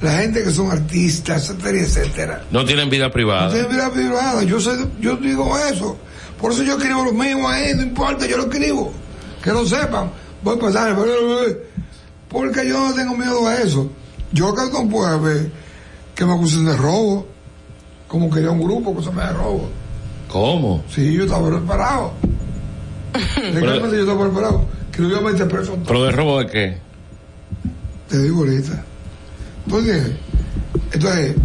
Speaker 4: la gente que son artistas, etcétera, etcétera,
Speaker 3: no tienen vida
Speaker 4: no
Speaker 3: privada.
Speaker 4: tienen vida privada. Yo, sé, yo digo eso. Por eso yo escribo lo mismo ahí, no importa, yo lo escribo. Que lo sepan. Voy a pasar, porque yo no tengo miedo a eso. Yo que no puedo ver que me acusen de robo, como quería un grupo que se me de robo.
Speaker 3: ¿Cómo?
Speaker 4: Sí, yo estaba preparado. Legalmente yo estaba preparado. Que lo iba a meter preso.
Speaker 3: ¿Pero de robo de qué?
Speaker 4: Te digo ahorita. Entonces, entonces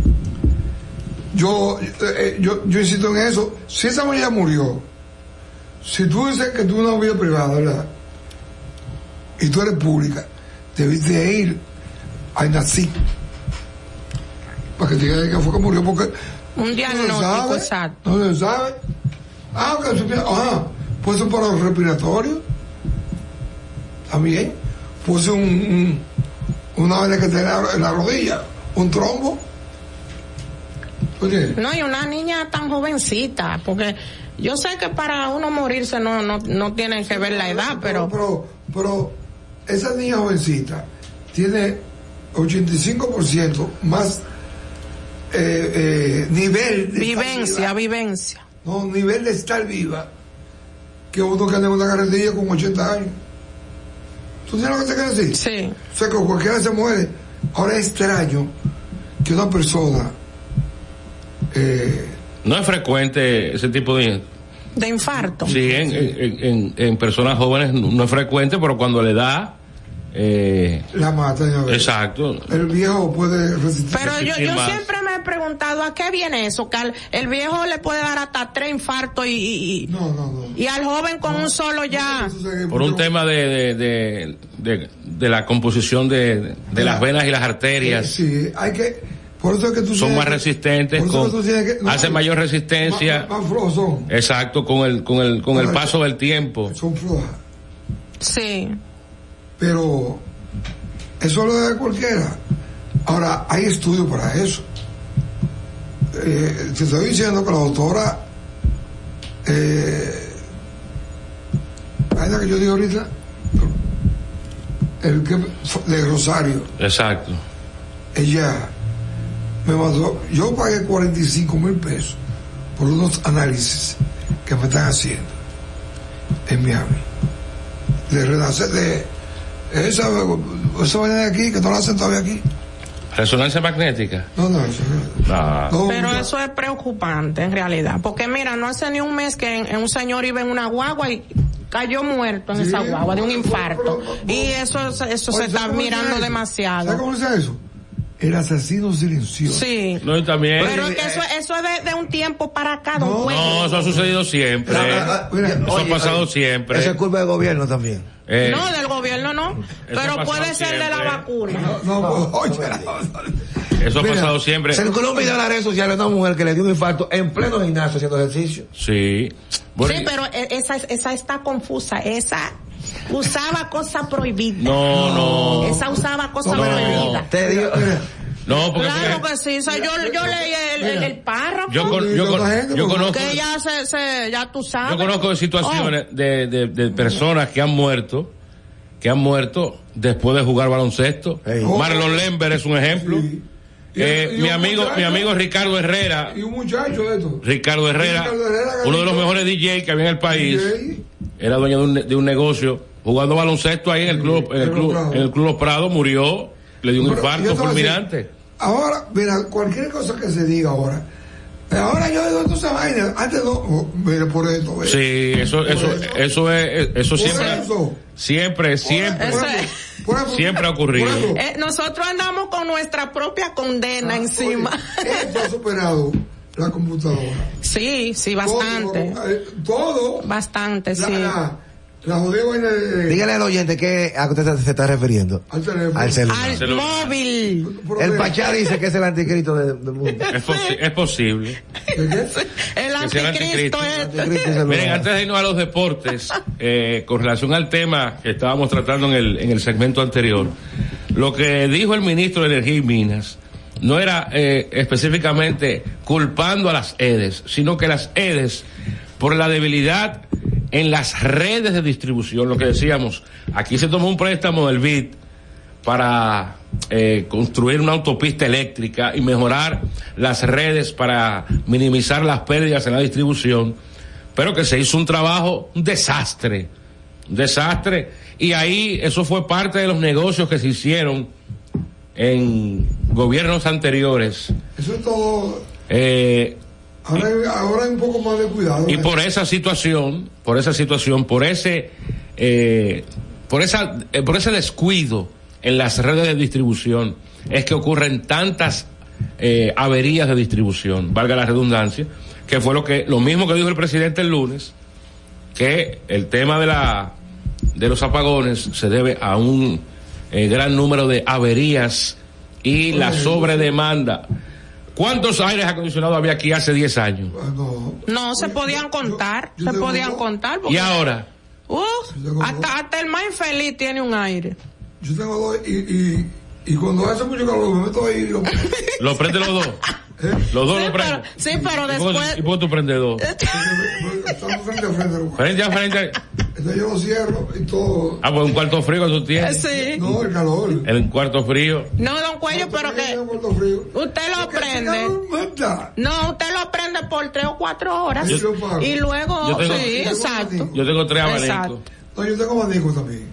Speaker 4: yo, eh, yo, yo insisto en eso. Si esa mujer murió, si tú dices que tú no vida privada, ¿verdad? Y tú eres pública, debiste ir a INACI para que te digan que fue que murió porque
Speaker 6: Un diagnóstico
Speaker 4: sabe,
Speaker 6: exacto.
Speaker 4: no se sabe. Ah, que supiera- ajá, puede ser un paro respiratorio. También. Puede ser un, un- una vaina que tiene en la rodilla, un trombo. Oye,
Speaker 6: No, y una niña tan jovencita, porque yo sé que para uno morirse no, no, no tiene que ver la edad, pero...
Speaker 4: pero, pero esa niña jovencita tiene 85% más eh, eh, nivel de
Speaker 6: Vivencia,
Speaker 4: estar viva.
Speaker 6: vivencia.
Speaker 4: No, nivel de estar viva que uno que anda en una carretilla con 80 años. ¿Tú sabes lo que te quiero decir?
Speaker 6: Sí.
Speaker 4: O sea, que cualquiera se muere. Ahora es extraño que una persona eh,
Speaker 3: No es frecuente ese tipo de...
Speaker 6: De infarto.
Speaker 3: Sí, en, en, en- en personas jóvenes no es frecuente, pero cuando le da... Eh,
Speaker 4: la mata. ya ves.
Speaker 3: exacto.
Speaker 4: El viejo puede resistir.
Speaker 6: Pero yo, yo siempre preguntado a qué viene eso, que al- el viejo le puede dar hasta tres infartos y, y, al joven con un solo ya.
Speaker 3: Por un tema de, de, de, de- de la composición de, de las venas y las arterias.
Speaker 4: Sí, hay que. Por eso es que tú
Speaker 3: Son más
Speaker 4: que-
Speaker 3: resistentes, con,
Speaker 4: que no,
Speaker 3: hacen mayor resistencia.
Speaker 4: Más, más flojos son.
Speaker 3: Exacto, con el, con el, con el paso del tiempo.
Speaker 4: Son flojas.
Speaker 6: Sí.
Speaker 4: Pero eso lo de cualquiera. Ahora, hay estudios para eso. Eh, te estoy diciendo que la doctora, eh, la que yo digo ahorita, el que de Rosario,
Speaker 3: Exacto.
Speaker 4: ella me mandó, yo pagué 45 mil pesos por unos análisis que me están haciendo en Miami. De renacer, de esa, esa vaina de aquí, que no la hacen todavía aquí.
Speaker 3: Resonancia magnética.
Speaker 4: No, no, eso
Speaker 3: Ah.
Speaker 6: Pero eso es preocupante en realidad, porque mira, no hace ni un mes que en- en un señor iba en una guagua y cayó muerto en esa guagua de un infarto. Y eso, eso se está
Speaker 4: ¿sabes cómo se
Speaker 6: mirando demasiado.
Speaker 4: ¿Sabes cómo se llama eso? El asesino silencioso.
Speaker 6: Sí.
Speaker 3: No, y también.
Speaker 6: Pero es que eso, eso es de, de un tiempo para acá, don Cuello.
Speaker 3: No, eso ha sucedido siempre. eso ha pasado siempre.
Speaker 5: Eso es culpa del gobierno también.
Speaker 3: Eh,
Speaker 6: No, del gobierno no. Pero puede ser de la vacuna.
Speaker 4: No, oye,
Speaker 3: eso ha
Speaker 5: Mira,
Speaker 3: pasado siempre.
Speaker 5: Circuló un video en las redes sociales de una mujer que le dio un infarto en pleno gimnasio haciendo ejercicio.
Speaker 3: Sí. Bueno,
Speaker 6: sí, pero e- esa, esa está confusa. Esa usaba cosa prohibida.
Speaker 3: No, no.
Speaker 6: Esa usaba cosa
Speaker 3: No.
Speaker 6: prohibida.
Speaker 5: Te digo.
Speaker 3: No, porque
Speaker 6: Claro que sí. O sea, yo, yo leí el, el, el párrafo.
Speaker 3: Yo con- yo con- yo conozco-
Speaker 6: Que ya se, se, ya tú sabes.
Speaker 3: yo conozco de situaciones de, de, de personas que han muerto, que han muerto después de jugar baloncesto. Marlon Lember es un ejemplo. Eh,
Speaker 4: Y- y
Speaker 3: mi amigo,
Speaker 4: muchacho-
Speaker 3: mi amigo Ricardo Herrera,
Speaker 4: Y un muchacho de esto.
Speaker 3: Ricardo Herrera,
Speaker 4: Ricardo Herrera,
Speaker 3: uno de los mejores DJ que había en el país,
Speaker 4: DJ.
Speaker 3: era dueño de un, de un negocio, jugando baloncesto ahí en el club, en el
Speaker 4: Club
Speaker 3: en el club Los Prados, murió, le dio un infarto fulminante.
Speaker 4: Ahora, mira, cualquier cosa que se diga ahora. Ahora yo digo toda esa vaina. Antes no. oh, mira, por esto. ve.
Speaker 3: Sí, eso, eso, eso es, eso siempre,
Speaker 4: eso.
Speaker 3: siempre, siempre,
Speaker 4: Por ejemplo,
Speaker 3: siempre ha ocurrido.
Speaker 6: Eh, nosotros andamos con nuestra propia condena encima.
Speaker 4: esto ha superado la computadora.
Speaker 6: Sí, sí, bastante.
Speaker 4: Todo, eh, todo
Speaker 6: Bastante,
Speaker 4: la,
Speaker 6: sí.
Speaker 4: la, la jodida vaina de,
Speaker 5: Dígale al oyente que a qué usted se está refiriendo.
Speaker 4: al teléfono.
Speaker 5: Al celular.
Speaker 6: Al móvil.
Speaker 5: El Pachá dice que es el anticristo de- del mundo.
Speaker 3: Es, posi- es posible.
Speaker 6: El anticristo es.
Speaker 5: Anticristo es el
Speaker 3: Miren, antes de irnos a los deportes, eh, con relación al tema que estábamos tratando en el, en el segmento anterior, lo que dijo el ministro de Energía y Minas no era eh, específicamente culpando a las EDES, sino que las EDES, por la debilidad en las redes de distribución, lo que decíamos, aquí se tomó un préstamo del BID para eh, construir una autopista eléctrica y mejorar las redes para minimizar las pérdidas en la distribución, pero que se hizo un trabajo, un desastre, un desastre, y ahí eso fue parte de los negocios que se hicieron en gobiernos anteriores.
Speaker 4: Eso es todo.
Speaker 3: Eh,
Speaker 4: Ahora, hay- ahora hay un poco más de cuidado.
Speaker 3: y por esa situación, por esa situación, por ese, eh, por esa, eh, por ese descuido en las redes de distribución, es que ocurren tantas eh, averías de distribución, valga la redundancia, que fue lo que, lo mismo que dijo el presidente el lunes, que el tema de la, de los apagones se debe a un eh, gran número de averías y la sobredemanda. ¿Cuántos aires acondicionados había aquí hace 10 años?
Speaker 6: No, se podían contar. Se podían contar.
Speaker 3: ¿Y
Speaker 6: porque-
Speaker 3: ahora?
Speaker 6: Uh, hasta, hasta el más infeliz tiene un aire.
Speaker 4: Yo tengo dos y, y, y cuando hace mucho calor me meto ahí y lo
Speaker 3: ¿Lo prende los dos? Los dos lo prenden.
Speaker 6: Sí, pero
Speaker 3: ¿Y por qué-
Speaker 6: después.
Speaker 3: ¿Y por qué tú prendes dos?
Speaker 4: Estamos frente a frente.
Speaker 3: Frente a frente.
Speaker 4: Entonces yo lo cierro y todo.
Speaker 3: Ah, pues un cuarto frío tú tienes.
Speaker 6: Sí.
Speaker 4: No, el calor.
Speaker 3: En un cuarto frío.
Speaker 6: No, don Cuello, pero que usted lo prende. No, usted lo prende por tres o cuatro horas.
Speaker 3: Yo-
Speaker 6: y luego,
Speaker 3: yo tengo-
Speaker 6: sí, exacto.
Speaker 3: Yo tengo tres
Speaker 6: Exacto.
Speaker 3: abanicos.
Speaker 4: No, yo tengo abanico también.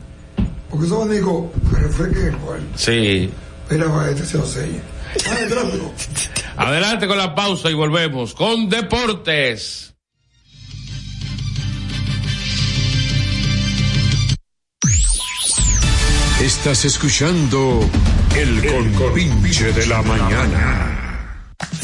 Speaker 4: Porque esos abanicos refresquen el cuerpo.
Speaker 3: Sí.
Speaker 4: Mira, este se lo sella. El.
Speaker 3: Adelante con la pausa y volvemos con Deportes.
Speaker 1: Estás escuchando el compinche de la mañana.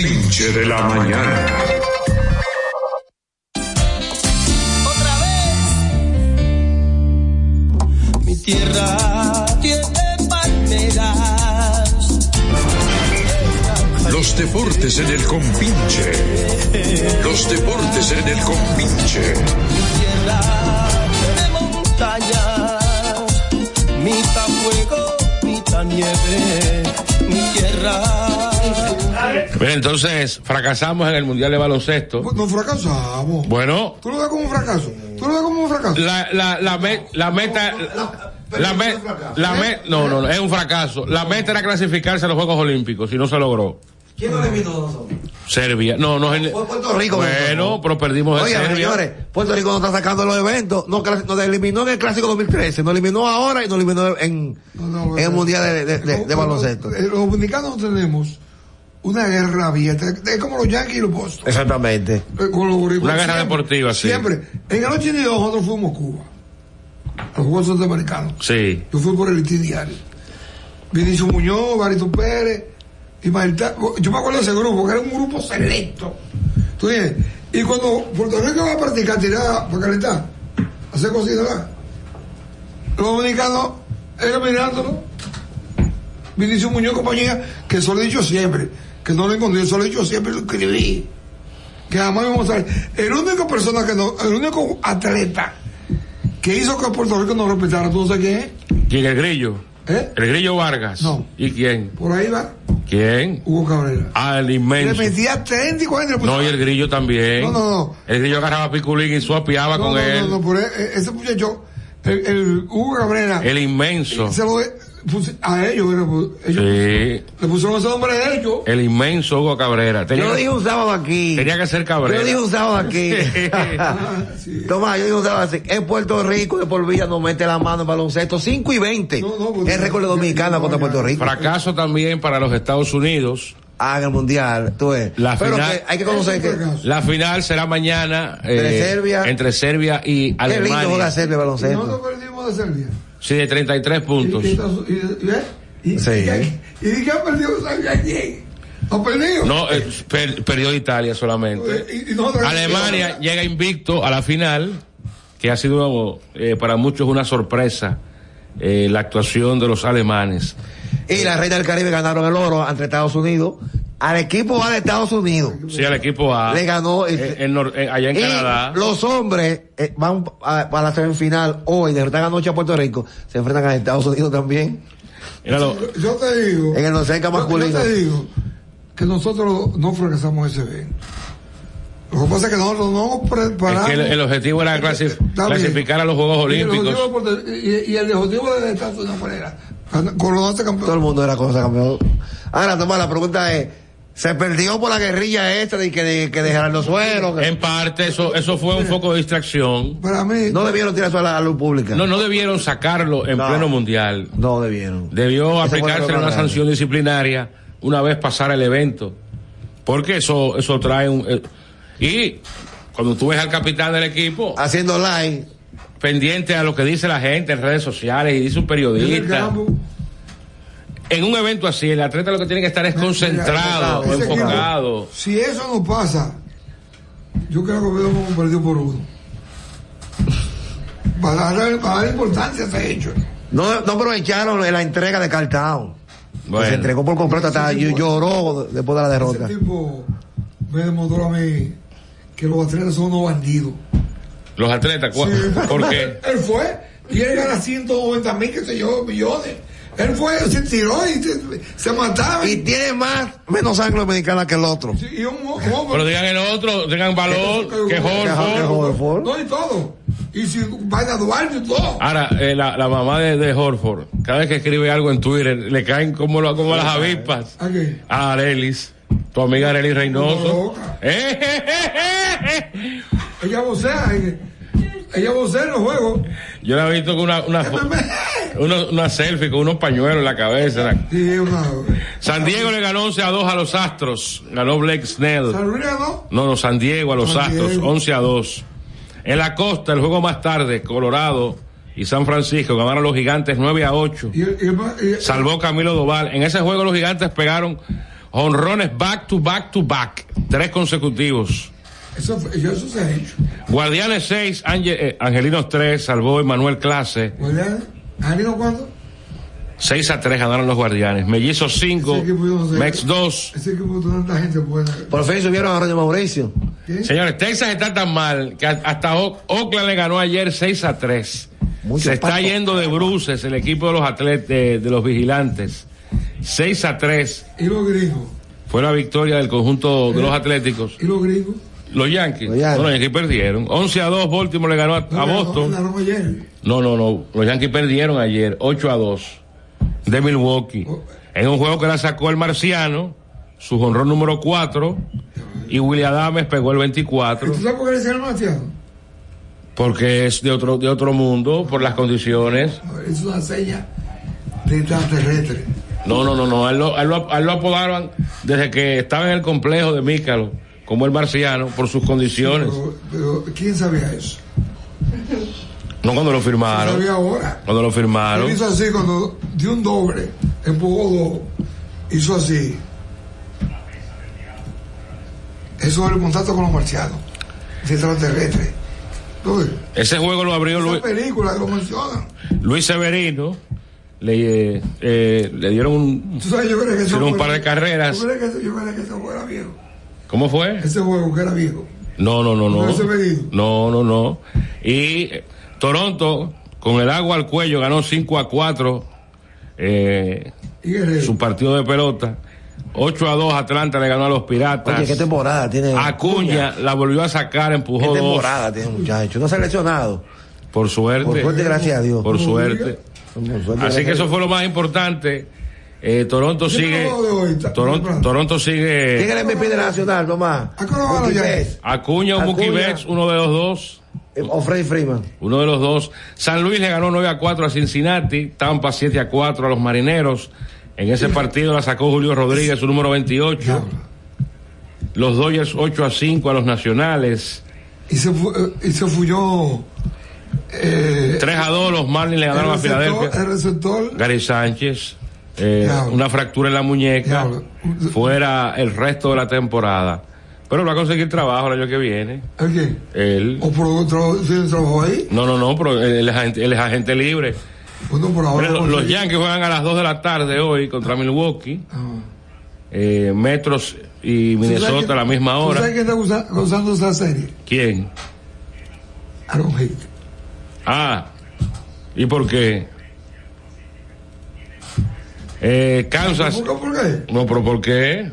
Speaker 1: Compinche de la mañana.
Speaker 11: Mi tierra tiene palmeras.
Speaker 1: Los deportes en el compinche. Los deportes en el compinche.
Speaker 11: Tierra de montañas. Mitad fuego, mitad nieve. Mi tierra.
Speaker 3: Bien, entonces fracasamos en el Mundial de Baloncesto.
Speaker 4: No fracasamos.
Speaker 3: Bueno,
Speaker 4: ¿Tú lo ves como un fracaso? ¿Tú lo ves como un fracaso?
Speaker 3: la, la, la, me- la meta... La, me- la me- no, no, no, es un fracaso. La meta era clasificarse a los Juegos Olímpicos y no se logró.
Speaker 5: ¿Quién lo eliminó?
Speaker 3: Serbia, no, no es
Speaker 5: Puerto Rico.
Speaker 3: Bueno, pero perdimos
Speaker 5: Oye,
Speaker 3: Serbia.
Speaker 5: señores, Puerto Rico nos está sacando los eventos. Nos, clas- nos eliminó en el Clásico 2013, nos eliminó ahora y nos eliminó en, en el Mundial de, de- de- de baloncesto.
Speaker 4: Eh, Los dominicanos tenemos una guerra abierta. Es como los Yankees y los Boston.
Speaker 5: Exactamente.
Speaker 4: Eh, con los boricuas.
Speaker 3: Una guerra
Speaker 4: Siempre,
Speaker 3: deportiva, sí.
Speaker 4: Siempre. En el 82 nosotros fuimos a Cuba. A los Juegos Centroamericanos.
Speaker 3: Sí.
Speaker 4: Yo fui por el Listín Diario. Vinicio Muñoz, Barito Pérez, Ismael Ta- Yo me acuerdo de ese grupo, que era un grupo selecto. ¿Tú? Y cuando Puerto Rico va a practicar tirada para calentar, hacer cositas, ¿verdad? los dominicanos eran mirándolo. Vinicio Muñoz, compañía, que eso lo he dicho siempre, que no lo encontré, eso lo he dicho siempre, lo escribí. Que jamás íbamos a ver. El único persona que no, el único atleta que hizo que Puerto Rico no respetara, ¿tú no sabes quién es?
Speaker 3: ¿Quién? El Grillo.
Speaker 4: ¿Eh?
Speaker 3: El Grillo Vargas.
Speaker 4: No.
Speaker 3: ¿Y quién?
Speaker 4: Por ahí va.
Speaker 3: ¿Quién?
Speaker 4: Hugo Cabrera.
Speaker 3: Ah, el
Speaker 4: Le
Speaker 3: inmenso.
Speaker 4: metía 30 y 40. le
Speaker 3: No, y el grillo también.
Speaker 4: No, no, no.
Speaker 3: El grillo agarraba Piculín y suapiaba
Speaker 4: No,
Speaker 3: con
Speaker 4: no,
Speaker 3: él.
Speaker 4: no, no, por e- ese muchacho, el, el Hugo Cabrera,
Speaker 3: El inmenso.
Speaker 4: se lo a ellos, pues, ellos
Speaker 3: Sí.
Speaker 4: le pusieron ese nombre a ellos.
Speaker 3: El inmenso Hugo Cabrera. Tenía,
Speaker 5: Yo lo dije un sábado aquí.
Speaker 3: tenía que ser
Speaker 5: Yo
Speaker 3: Cabrera.
Speaker 5: lo dije un sábado aquí. Tomás, yo dije un sábado así. En Puerto Rico de por vida no mete la mano en baloncesto. 5 y 20. es récord de dominicana contra Puerto Rico.
Speaker 3: Fracaso también para los Estados Unidos.
Speaker 5: Ah, en el mundial, tú ves.
Speaker 3: La
Speaker 5: Pero
Speaker 3: final,
Speaker 5: que hay que conocer que.
Speaker 3: la final será mañana
Speaker 5: Entre
Speaker 3: eh,
Speaker 5: Serbia-
Speaker 3: entre Serbia y
Speaker 5: Qué lindo juega
Speaker 3: Alemania.
Speaker 5: Serbia baloncesto.
Speaker 4: Nosotros perdimos de Serbia.
Speaker 3: Sí, de 33 puntos.
Speaker 4: Y, y, y, y,
Speaker 5: Sí.
Speaker 4: y, y, que ha perdido quién? ¿Ha perdido?
Speaker 3: No, eh, per- perdió Italia solamente.
Speaker 4: Nosotros-
Speaker 3: Alemania llega invicto a la final, que ha sido eh, para muchos una sorpresa eh, la actuación de los alemanes.
Speaker 5: Y la Reina del Caribe ganaron el oro ante Estados Unidos. Al equipo A de Estados Unidos.
Speaker 3: Sí, al equipo A.
Speaker 5: Le ganó.
Speaker 3: eh, en Nor- eh, allá en
Speaker 5: y
Speaker 3: Canadá.
Speaker 5: los hombres eh, van a, a la semifinal hoy, derrotan anoche a Puerto Rico, se enfrentan a Estados Unidos también.
Speaker 3: Míralo.
Speaker 4: Yo, yo te digo.
Speaker 5: En el
Speaker 4: yo-
Speaker 5: masculino.
Speaker 4: Yo te digo que nosotros no fracasamos ese evento. Lo que pasa es que nosotros no nos
Speaker 3: Es
Speaker 4: preparamos.
Speaker 3: que el, el objetivo era
Speaker 4: bien.
Speaker 3: clasificar a los Juegos Olímpicos.
Speaker 4: Y, y el objetivo de Estados Unidos era coronarse campeón.
Speaker 5: Todo el mundo era cosa campeón. Ahora, Tomás, la pregunta es, ¿se perdió por la guerrilla esta de que, de, que de Gerardo Suero? que-
Speaker 3: En parte, eso, eso fue un foco de distracción.
Speaker 4: Para mí.
Speaker 5: No debieron tirar eso a la, luz pública.
Speaker 3: No, no debieron sacarlo en
Speaker 5: No.
Speaker 3: pleno mundial.
Speaker 5: No debieron.
Speaker 3: Debió aplicarse una sanción disciplinaria una vez pasara el evento. Porque eso, eso trae un... eh, y cuando tú ves al capitán del equipo
Speaker 5: Haciendo live.
Speaker 3: pendiente a lo que dice la gente en redes sociales y dice un periodista, en un evento así, el atleta lo que tiene que estar es concentrado,
Speaker 4: equipo,
Speaker 3: enfocado.
Speaker 4: Si eso no pasa, yo creo que hubiéramos perdido por uno. Para dar, para dar importancia a ese hecho.
Speaker 5: No, no aprovecharon la entrega de.
Speaker 3: Bueno.
Speaker 5: Se entregó por completo, hasta
Speaker 4: tipo-
Speaker 5: lloró después de la derrota.
Speaker 4: Ese tipo me demostró a mí que los atletas son unos bandidos.
Speaker 3: Los atletas, ¿cu-
Speaker 4: Sí,
Speaker 3: ¿por qué?
Speaker 4: Él fue y él gana 190 mil, qué sé yo, millones. Él fue, se tiró y se, se mataba.
Speaker 5: Y tiene más, menos sangre dominicana que el otro.
Speaker 4: Sí, y un hombre.
Speaker 3: Pero digan el otro, tengan valor, que
Speaker 5: Que
Speaker 3: Horford.
Speaker 5: Horford.
Speaker 4: No, y todo. Y si vaina Duarte y todo.
Speaker 3: Ahora, eh, la, la mamá de, de Horford, cada vez que escribe algo en Twitter, le caen como, lo- como las avispas
Speaker 4: ¿A qué?
Speaker 3: a Arelis, tu amiga Arelis Reynoso. eh, eh.
Speaker 4: Ella vocea, ella, ella vocea en los juegos.
Speaker 3: Yo la he visto con una, una, una, una selfie con unos pañuelos en la cabeza.
Speaker 4: Sí, una.
Speaker 3: San Diego le ganó 11 a 2 a los Astros. Ganó Blake Snell.
Speaker 4: San Luis.
Speaker 3: No, no, San Diego a los
Speaker 4: San
Speaker 3: Astros,
Speaker 4: Diego.
Speaker 3: 11 a 2. En la costa, el juego más tarde, Colorado y San Francisco ganaron los gigantes 9 a 8.
Speaker 4: Y, y- y-
Speaker 3: Salvó Camilo Doval. En ese juego los gigantes pegaron honrones back to back to back. Tres consecutivos.
Speaker 4: Eso, fue- y eso se ha hecho.
Speaker 3: Guardianes 6, Angelinos 3, salvó Emanuel Clase.
Speaker 4: ¿Guardián? ¿Anino cuándo?
Speaker 3: 6 a 3 ganaron los Guardianes. Mellizos 5,
Speaker 4: Ese equipo yo no sé.
Speaker 3: Mex 2.
Speaker 4: Ese equipo de tanta gente buena.
Speaker 5: Por fin subieron a Roger Mauricio.
Speaker 3: Señores, Texas está tan mal que hasta O- Oakland le ganó ayer 6 a 3.
Speaker 5: Mucho
Speaker 3: Se está
Speaker 5: pato.
Speaker 3: yendo de bruces el equipo de los atletas, de, de los vigilantes. 6 a 3
Speaker 4: ¿Y los gringos?
Speaker 3: fue la victoria del conjunto de los atléticos.
Speaker 4: ¿Y los gringos?
Speaker 3: Los Yankees.
Speaker 5: Los Yankees.
Speaker 3: No, los Yankees perdieron. 11 a 2 Baltimore le ganó a, a
Speaker 4: No,
Speaker 3: Boston.
Speaker 4: Ganaron ayer.
Speaker 3: No, no, no. Los Yankees perdieron ayer 8 a 2 de Milwaukee. En un juego que la sacó el marciano, su honrón número 4 y William Adames pegó el 24
Speaker 4: ¿Tú sabes por qué le el marciano?
Speaker 3: porque es de otro de otro mundo por las condiciones.
Speaker 4: Es una seña de extraterrestre.
Speaker 3: No, no, no, no. A él lo, a él lo- a él lo apodaron desde que estaba en el complejo de Mícalo como el marciano por sus condiciones.
Speaker 4: Pero, pero ¿quién sabía eso?
Speaker 3: No cuando lo firmaron.
Speaker 4: sabía ahora.
Speaker 3: Cuando lo firmaron.
Speaker 4: Él hizo así cuando dio un doble, empujó dos, hizo así. Eso es el contacto con los marcianos, de extraterrestres.
Speaker 3: Ese juego lo abrió Luis,
Speaker 4: película lo mencionan.
Speaker 3: Luis Severino. Le, eh, eh, le dieron un,
Speaker 4: Tú sabes, yo creo que eso
Speaker 3: un par de carreras.
Speaker 4: Yo creo que, eso- yo creo que ese juego era viejo.
Speaker 3: ¿Cómo fue?
Speaker 4: Ese juego que era viejo.
Speaker 3: No, no, no, no.
Speaker 4: ¿No?
Speaker 3: No, no, no. Y eh, Toronto, con el agua al cuello, ganó 5 a 4 eh, su partido de pelota. 8 a 2 Atlanta le ganó a los Piratas.
Speaker 5: Oye, qué temporada tiene.
Speaker 3: Acuña la volvió a sacar,
Speaker 5: Qué
Speaker 3: empujó dos.
Speaker 5: temporada tiene muchacho. No seleccionado.
Speaker 3: Por suerte.
Speaker 5: Por suerte, gracias a Dios.
Speaker 3: Por suerte.
Speaker 5: Por suerte,
Speaker 3: Así que eso fue lo más importante. Eh, Toronto
Speaker 4: ¿Quién
Speaker 3: sigue.
Speaker 4: hoy?
Speaker 3: Toronto, Toronto
Speaker 5: Dios. ¿Quién
Speaker 3: sigue.
Speaker 5: es el MVP de la Nacional. Betts,
Speaker 3: Acuña o Mookie. Betts, uno de los dos.
Speaker 5: eh, O Freddy Freeman.
Speaker 3: Uno de los dos. San Luis le ganó 9 a 4 a Cincinnati. Tampa 7 a 4 a los Marineros. En ese partido la sacó Julio Rodríguez, su número 28. Los Dodgers 8 a 5 a los Nacionales.
Speaker 4: Y se, fu- eh, y se fuyó. Eh,
Speaker 3: 3 a 2 los Marlins le ganaron a Filadelfia.
Speaker 4: el receptor
Speaker 3: Gary Sánchez. Eh, una fractura en la muñeca.
Speaker 4: Diablo.
Speaker 3: Fuera el resto de la temporada. Pero va a conseguir trabajo el año que viene.
Speaker 4: ¿El qué?
Speaker 3: Él.
Speaker 4: ¿O por otro tiene trabajo ahí?
Speaker 3: No, no, no, pero él es agente, él es agente libre.
Speaker 4: Bueno, por ahora.
Speaker 3: Mira, los, Yankees juegan a las 2 de la tarde hoy contra Milwaukee.
Speaker 4: Ah.
Speaker 3: Eh, Metros y
Speaker 4: ¿Tú sabes
Speaker 3: Minnesota a la misma
Speaker 4: ¿Tú
Speaker 3: hora.
Speaker 4: sabes quién está goza- gozando esa serie?
Speaker 3: ¿Quién?
Speaker 4: Aaron Hicks.
Speaker 3: Ah, ¿y por qué? Eh, Kansas.
Speaker 4: ¿Por qué? ¿Por qué?
Speaker 3: No, pero ¿por qué?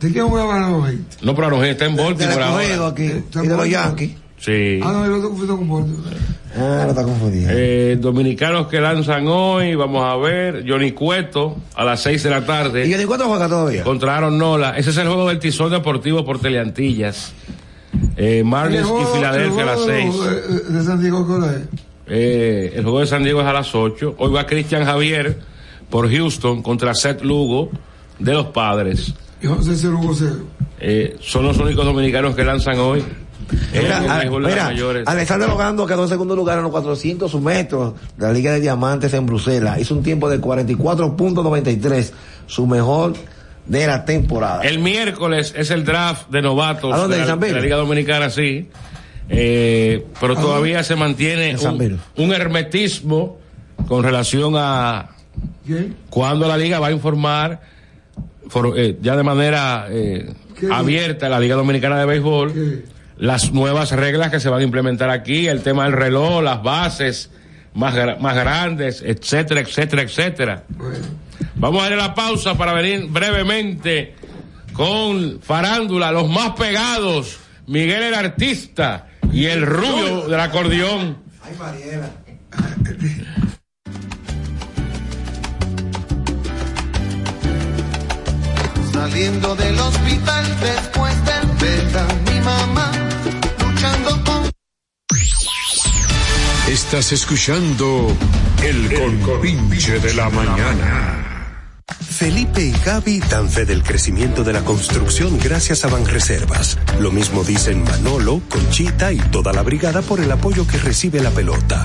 Speaker 4: ¿De quién voy a hablar Aaron Hicks?
Speaker 3: No, pero Arrojén está en Baltimore
Speaker 5: escogido
Speaker 3: ahora.
Speaker 5: aquí. Y de los Yankees.
Speaker 3: Sí.
Speaker 4: Ah, no, yo lo estoy confundiendo con Baltimore.
Speaker 5: Ah, no está confundido.
Speaker 3: Eh, dominicanos que lanzan hoy, vamos a ver, Johnny Cueto a las 6 de la tarde.
Speaker 5: ¿Y Johnny Cueto juega todavía?
Speaker 3: Contra Aaron Nola. Ese es el juego del Tizón Deportivo por Teleantillas. Eh, Marlins y Filadelfia a las
Speaker 4: juego
Speaker 3: 6.
Speaker 4: De, de- de San Diego, ¿qué hora es?
Speaker 3: Eh, el juego de San Diego es a las 8. Hoy va Cristian Javier por Houston contra Seth Lugo de los Padres.
Speaker 4: Y José Cero Hugo Cero.
Speaker 3: Eh, son los únicos dominicanos que lanzan hoy.
Speaker 5: Mira,
Speaker 3: las
Speaker 5: mira. Alexander Logando quedó en segundo lugar en los 400 metros de la Liga de Diamantes en Bruselas. Hizo un tiempo de 44.93, su mejor de la temporada.
Speaker 3: El miércoles es el draft de novatos
Speaker 5: ¿A dónde?
Speaker 3: de,
Speaker 5: ¿En
Speaker 3: la, de Liga Dominicana, sí. Eh, pero todavía se mantiene un, un hermetismo con relación a
Speaker 4: ¿Quién?
Speaker 3: cuándo la liga va a informar for- eh, ya de manera eh, abierta la Liga Dominicana de Béisbol
Speaker 4: ¿Qué?
Speaker 3: las nuevas reglas que se van a implementar aquí, el tema del reloj, las bases más, más grandes, etcétera, etcétera, etcétera.
Speaker 4: Bueno.
Speaker 3: Vamos a ir a la pausa para venir brevemente con Farándula, los más pegados, Miguel el artista y el rubio del acordeón.
Speaker 5: Ay, Mariela.
Speaker 11: Saliendo del hospital después del beta, mi mamá luchando con
Speaker 1: Estás escuchando El Compinche de la Mañana.
Speaker 12: Felipe y Gaby dan fe del crecimiento de la construcción gracias a Banreservas. Lo mismo dicen Manolo, Conchita y toda la brigada por el apoyo que recibe la pelota.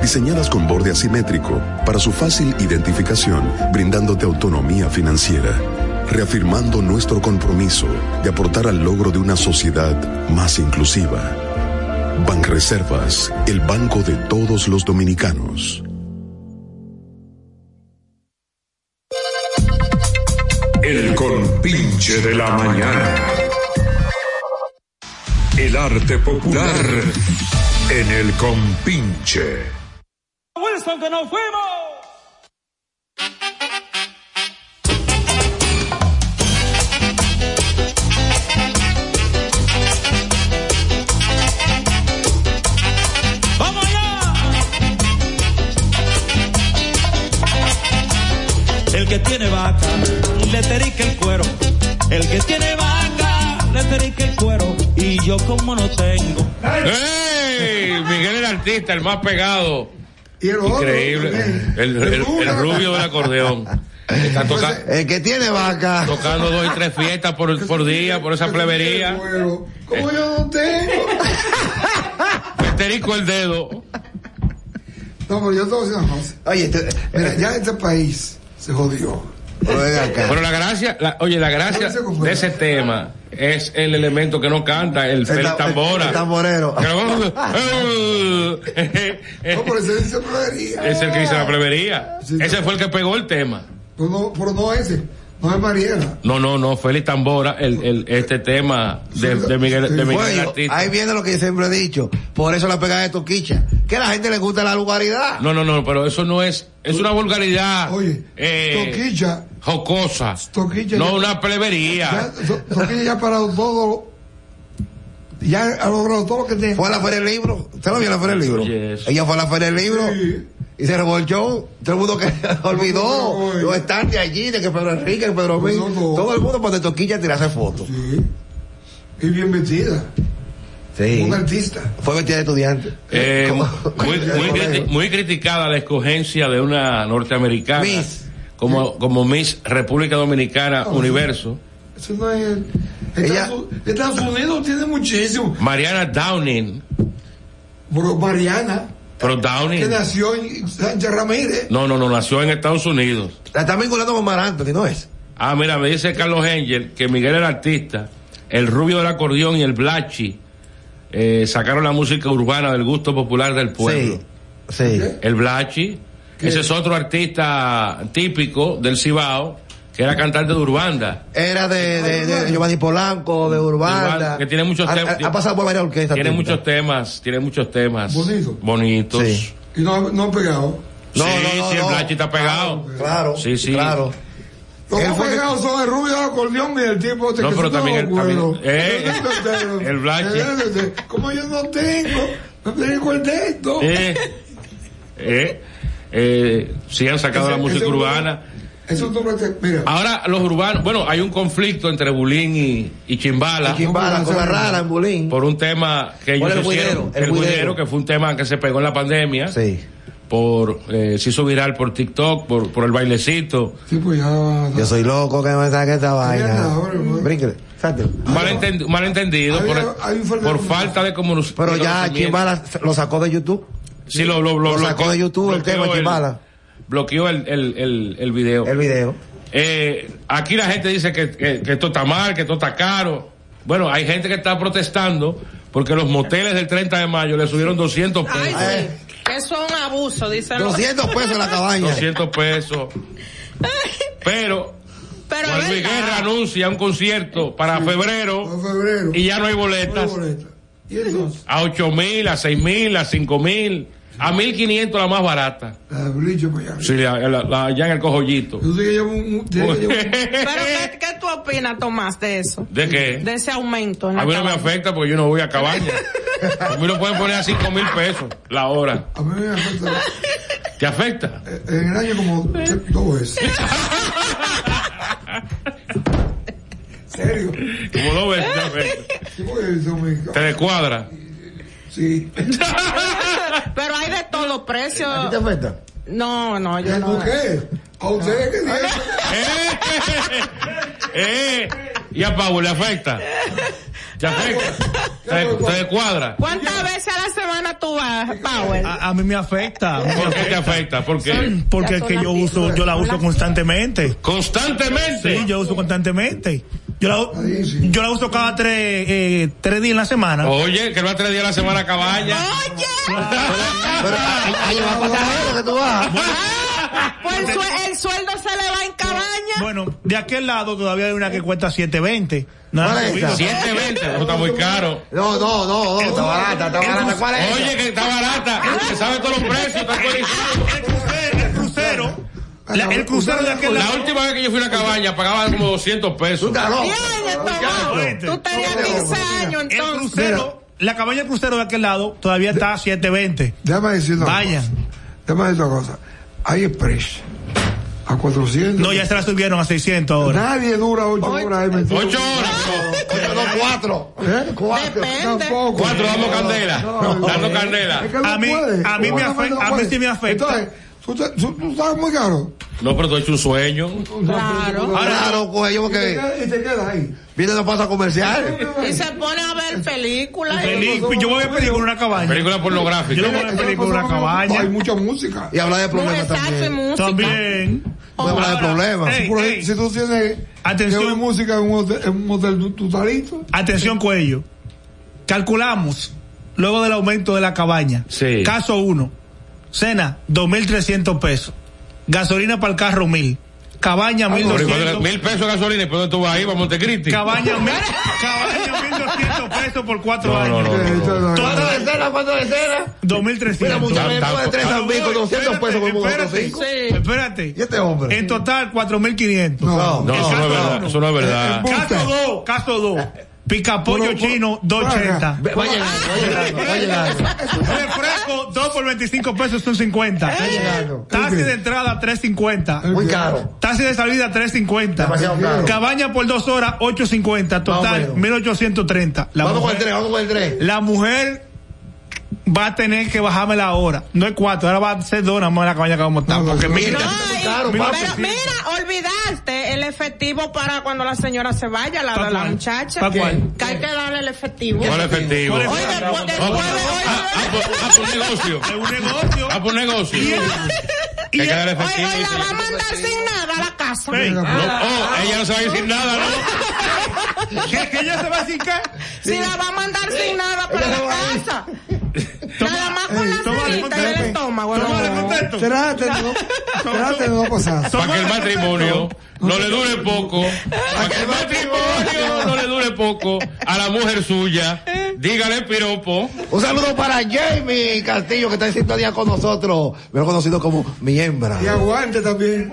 Speaker 10: diseñadas con borde asimétrico para su fácil identificación, brindándote autonomía financiera, reafirmando nuestro compromiso de aportar al logro de una sociedad más inclusiva. Banreservas, el banco de todos los dominicanos.
Speaker 1: El compinche de la mañana. El arte popular en el compinche.
Speaker 13: Wilson, que nos fuimos. Que tiene vaca, le terica el cuero. El que tiene vaca, le terica el cuero. Y yo como no tengo.
Speaker 3: ¡Ey! Miguel el artista, el más pegado.
Speaker 4: Y el otro,
Speaker 3: Increíble.
Speaker 4: también.
Speaker 3: El, el- el rubio del acordeón. Está toca-
Speaker 5: El que tiene vaca.
Speaker 3: tocando dos y tres fiestas por, por día, por esa plebería.
Speaker 4: Como yo no tengo.
Speaker 3: Terico el dedo.
Speaker 4: No, pero yo te voy a decir una cosa.
Speaker 5: Oye, te-
Speaker 4: Mira, ya este país se jodió.
Speaker 3: Pero la gracia, la- oye, la gracia de ese tema es el elemento que no canta, el, el
Speaker 5: ta-
Speaker 3: tambora.
Speaker 5: el tamborero.
Speaker 3: Es el que hizo la plebería. Ese fue el que pegó el tema.
Speaker 4: Pero no, pero no ese. No es Mariela.
Speaker 3: No, no, no, Félix Tambora, el, el, este tema de, de Miguel, de Miguel el
Speaker 5: Bueno,
Speaker 3: Artista.
Speaker 5: ahí viene lo que yo siempre he dicho. Por eso la pegada de Toquicha. Que a la gente le gusta la lugaridad.
Speaker 3: No, no, no, pero eso no es, es una vulgaridad.
Speaker 4: Oye,
Speaker 3: eh,
Speaker 4: Toquicha.
Speaker 3: jocosa.
Speaker 4: Toquicha
Speaker 3: no
Speaker 4: ya-
Speaker 3: una plebería.
Speaker 4: Ya, To- Toquilla ya ha parado todo. Ya ha logrado todo lo que tiene.
Speaker 5: Fue a la Feria del Libro. ¿Usted lo vio en la Feria del Libro? Ella fue a la Feria del Libro. Y se revolvió. Todo el mundo que olvidó los estantes allí de que Pedro Enrique, que Pedro Mí. Todo el mundo para de Toquilla a tirarse fotos.
Speaker 4: Y bien vestida.
Speaker 5: Sí.
Speaker 4: Un artista.
Speaker 5: Fue vestida de estudiante.
Speaker 3: Eh,
Speaker 5: Como-
Speaker 3: muy, muy, criti- muy criticada la escogencia de una norteamericana como, como Miss República Dominicana Universo,
Speaker 4: Eso no es. Estados, Estados Unidos tiene muchísimo.
Speaker 3: Mariana Downing.
Speaker 4: Bro, Mariana,
Speaker 3: Pero
Speaker 4: que
Speaker 3: Downing.
Speaker 4: nació en Sánchez Ramírez.
Speaker 3: No, no, no, nació en Estados Unidos.
Speaker 5: La están vinculando con Mar Anthony, ¿no es?
Speaker 3: Ah, mira, me dice Carlos Angel que Miguel el artista, el rubio del acordeón y el blachi eh, sacaron la música urbana del gusto popular del pueblo.
Speaker 5: Sí.
Speaker 3: El blachi, ese es otro artista típico del Cibao, que era cantante de Urbanda.
Speaker 5: Era de, de, de Giovanni Polanco, de Urbanda.
Speaker 3: Urbanda, que tiene muchos
Speaker 5: Ha-
Speaker 3: temas.
Speaker 5: Ha, ha pasado por varias orquestas.
Speaker 3: Tiene muchos temas, tiene muchos temas.
Speaker 4: Bonito.
Speaker 3: Bonitos.
Speaker 5: Sí.
Speaker 4: Y no, no ha pegado.
Speaker 3: sí, sí, el blachi está pegado.
Speaker 5: Claro.
Speaker 3: Sí, sí.
Speaker 5: Claro.
Speaker 4: Los más pegados son el rubio del acordeón y el tipo este
Speaker 3: No,
Speaker 4: que
Speaker 3: pero también el-
Speaker 4: toma
Speaker 3: también- eh, el blachi.
Speaker 4: Como yo no tengo, no tengo el dedo.
Speaker 3: Eh, eh, eh, sí han sacado
Speaker 4: Ese-
Speaker 3: la música urbana.
Speaker 4: Eso tú no te- mira.
Speaker 3: Ahora los urbanos, bueno, hay un conflicto entre Bulín y, y Chimbala.
Speaker 5: Y Chimbala con la rara en Bulín.
Speaker 3: Por un tema que ellos
Speaker 5: el
Speaker 3: hicieron,
Speaker 5: buidero, el
Speaker 3: el
Speaker 5: buidero.
Speaker 3: buidero, que fue un tema que se pegó en la pandemia.
Speaker 5: Sí.
Speaker 3: Por, eh, se hizo viral por TikTok, por, por el bailecito.
Speaker 4: Sí, pues ya.
Speaker 5: Yo soy loco que me saque esta vaina.
Speaker 4: ahora, pues.
Speaker 5: Brínquele. Sáquelo.
Speaker 3: Malentendi- malentendido
Speaker 4: Hay-
Speaker 3: por,
Speaker 4: hay
Speaker 3: por
Speaker 4: de
Speaker 3: falta de comunicación.
Speaker 5: Pero ya Chimbala lo sacó de YouTube.
Speaker 3: Sí, lo, lo, lo,
Speaker 5: Lo sacó de YouTube el tema Chimbala.
Speaker 3: Bloqueó el, el, el, el video.
Speaker 5: El video.
Speaker 3: Eh, aquí la gente dice que, que- que esto está mal, que esto está caro. Bueno, hay gente que está protestando porque los moteles del 30 de mayo le subieron 200 pesos.
Speaker 6: Ay, sí. Eso es un abuso, dicen los-
Speaker 5: 200 pesos la cabaña.
Speaker 3: 200 pesos. Pero
Speaker 6: Pero
Speaker 3: Juan Luis. Guerra anuncia un concierto para febrero
Speaker 4: febrero.
Speaker 3: y ya no hay boletas.
Speaker 4: ¿Y entonces?
Speaker 3: A 8 mil, a 6 mil, a 5 mil. A 1500 la más barata.
Speaker 4: La de Blicho para allá.
Speaker 3: Sí, la, la- la- allá en el cojollito.
Speaker 4: Yo que llevo un. que llevar un-
Speaker 6: Pero ¿qué, qué tú opinas, Tomás, de eso?
Speaker 3: ¿De qué?
Speaker 6: De ese aumento. En la
Speaker 3: A mí no me afecta porque yo no voy a cabaña. A mí lo pueden poner a 5 mil pesos la hora.
Speaker 4: A mí me afecta.
Speaker 3: ¿Te afecta?
Speaker 4: En el año como dos veces. ¿Serio?
Speaker 3: Como dos veces te afecta.
Speaker 4: Son mexicanos.
Speaker 3: Te descuadra.
Speaker 4: Sí.
Speaker 6: Pero hay de todos los precios.
Speaker 5: ¿A ti te afecta?
Speaker 6: No, no, yo no.
Speaker 4: ¿Por qué? A ustedes que digan.
Speaker 3: Eh, ¿Y a Pau le afecta? ¿Te afecta? ¿Te, te descuadra?
Speaker 6: ¿Cuántas veces a la semana tú vas, Power?
Speaker 2: A, a mí me afecta.
Speaker 3: ¿Por qué te afecta? ¿Por qué?
Speaker 2: Porque es que yo uso, yo la uso constantemente.
Speaker 3: ¿Constantemente?
Speaker 2: Sí, yo uso constantemente. Yo la, yo la uso cada tres, eh, tres días en la semana.
Speaker 3: Oye, que va tres días a la semana a cabaña.
Speaker 5: Pero ahí va pasajero que tú vas.
Speaker 6: Pues el, sue- el sueldo se le va en cabaña.
Speaker 2: Bueno, de aquel lado todavía hay una que cuesta 7.20. No
Speaker 5: ¿Cuál es
Speaker 2: subido.
Speaker 5: esa?
Speaker 3: 720, eso está muy caro.
Speaker 5: No, no, no, no, está barata, está barata. ¿Cuál es?
Speaker 3: Oye, que está barata, que sabe todos los precios, está actualizado.
Speaker 2: La- el crucero de aquel
Speaker 3: La
Speaker 2: lado.
Speaker 3: última vez que yo fui a una cabaña pagaba como 200 pesos.
Speaker 6: Bien, Tomás. Tú tenías 15 años
Speaker 2: El
Speaker 6: entonces.
Speaker 2: crucero, la cabaña del crucero de aquel lado todavía está a 7.20.
Speaker 4: Déjame decir una
Speaker 2: Vayan.
Speaker 4: cosa. Déjame decir una cosa. Hay express. A 400.
Speaker 2: No, ya se la subieron a 600 ahora.
Speaker 4: Nadie dura 8 horas ahí metido.
Speaker 3: Ocho horas.
Speaker 5: No, cuatro.
Speaker 4: ¿Eh?
Speaker 5: Cuatro.
Speaker 6: Depende.
Speaker 4: Tampoco.
Speaker 3: Cuatro dando candela.
Speaker 4: No,
Speaker 3: Dando
Speaker 4: Es
Speaker 3: candela.
Speaker 4: que no
Speaker 2: A mí-
Speaker 4: puede.
Speaker 2: a mí me afecta- a mí sí me afecta.
Speaker 4: Entonces, tú, tú estás muy caro.
Speaker 3: No, pero tú has hecho un sueño.
Speaker 6: Claro.
Speaker 5: Claro, coge yo
Speaker 4: Y te,
Speaker 5: porque
Speaker 4: quedas, y te quedas ahí.
Speaker 5: viene de paso comercial.
Speaker 6: Y se pone a ver películas.
Speaker 2: Yo voy a pedir con una cabaña.
Speaker 3: Película
Speaker 2: Yo
Speaker 3: pornográfica.
Speaker 2: no voy a pedir con una
Speaker 4: Hay
Speaker 2: cabaña.
Speaker 4: mucha música.
Speaker 5: Y habla de problemas también.
Speaker 2: También.
Speaker 5: Puede hablar de problemas.
Speaker 4: si tú tienes
Speaker 2: Atención.
Speaker 4: música en un hotel, en tú, tú estás listo.
Speaker 2: Atención, cuello. Calculamos, luego del aumento de la cabaña.
Speaker 3: Sí.
Speaker 2: Caso 1. Cena, 2.300 pesos. Gasolina para el carro, 1.000. Cabaña,
Speaker 3: Pero cuando-
Speaker 2: 1.200.
Speaker 3: Mil pesos de gasolina, ¿y por dónde tú vas ahí? ¿Para Montecristi?
Speaker 2: Cabaña, 1.000. Cabaña, 1.200 pesos por cuatro años.
Speaker 5: ¿Cuánto de cena? ¿Cuánto de cena?
Speaker 2: 2.300.
Speaker 5: Mira, de tres
Speaker 3: tam-
Speaker 5: amigos, 200 pesos por cinco.
Speaker 2: Espérate.
Speaker 5: ¿Y este hombre?
Speaker 2: En total, 4.500.
Speaker 4: No,
Speaker 3: No, eso no es verdad. Eso no es verdad.
Speaker 2: Caso 2, caso 2. Picapollo
Speaker 4: Pero,
Speaker 2: chino, 280.
Speaker 5: Ve- Va va llegando, va llegando.
Speaker 2: Refresco, 2 por 25 pesos son 50.
Speaker 5: llegando.
Speaker 2: Taxi de entrada, 350.
Speaker 5: Muy caro.
Speaker 2: Taxi de salida, 350.
Speaker 5: Demasiado caro.
Speaker 2: Cabaña por 2 horas, 850.
Speaker 5: Más o
Speaker 2: Total,
Speaker 5: menos.
Speaker 2: 1830. La
Speaker 5: Vamos con el
Speaker 2: mujer,
Speaker 5: tren, vamos con el tren.
Speaker 2: la mujer va a tener que bajarme la hora. No es cuatro, ahora va a ser dos nada más la cabaña que vamos a estar. Porque mira,
Speaker 6: No,
Speaker 5: Muy
Speaker 6: y-
Speaker 5: caro, papi.
Speaker 6: mira, olvidaste el efectivo para cuando la señora se vaya, la,
Speaker 2: ¿Pa'
Speaker 6: la muchacha.
Speaker 2: ¿Pa' cuál?
Speaker 6: Que hay que darle el efectivo.
Speaker 3: ¿Cuál efectivo?
Speaker 2: ¿Cuál
Speaker 6: Oye, después, después de
Speaker 3: ah, ah, por- ah, por negocio.
Speaker 2: es un negocio.
Speaker 3: Ah, por negocio.
Speaker 2: Y-
Speaker 3: Que hay que dar
Speaker 6: Oye,
Speaker 3: efectivo.
Speaker 6: oye, la va a mandar sin nada a la casa.
Speaker 2: Ey,
Speaker 3: No, oh, ella no se va a decir nada, ¿no?
Speaker 2: ¿Que, que ella se va a decir qué?
Speaker 6: Si la va a mandar sin nada para la casa. Nada más con la
Speaker 2: Tómale
Speaker 6: cerita y el
Speaker 2: contexto.
Speaker 6: estómago.
Speaker 2: Tómale
Speaker 4: de no pasar.
Speaker 3: Para que el matrimonio no le dure poco. Para que el matrimonio no le dure poco a la mujer suya. Dígale piropo.
Speaker 5: Un saludo para Jamie Castillo que está en sintonía con nosotros, mejor conocido como mi hembra.
Speaker 4: Y aguante también.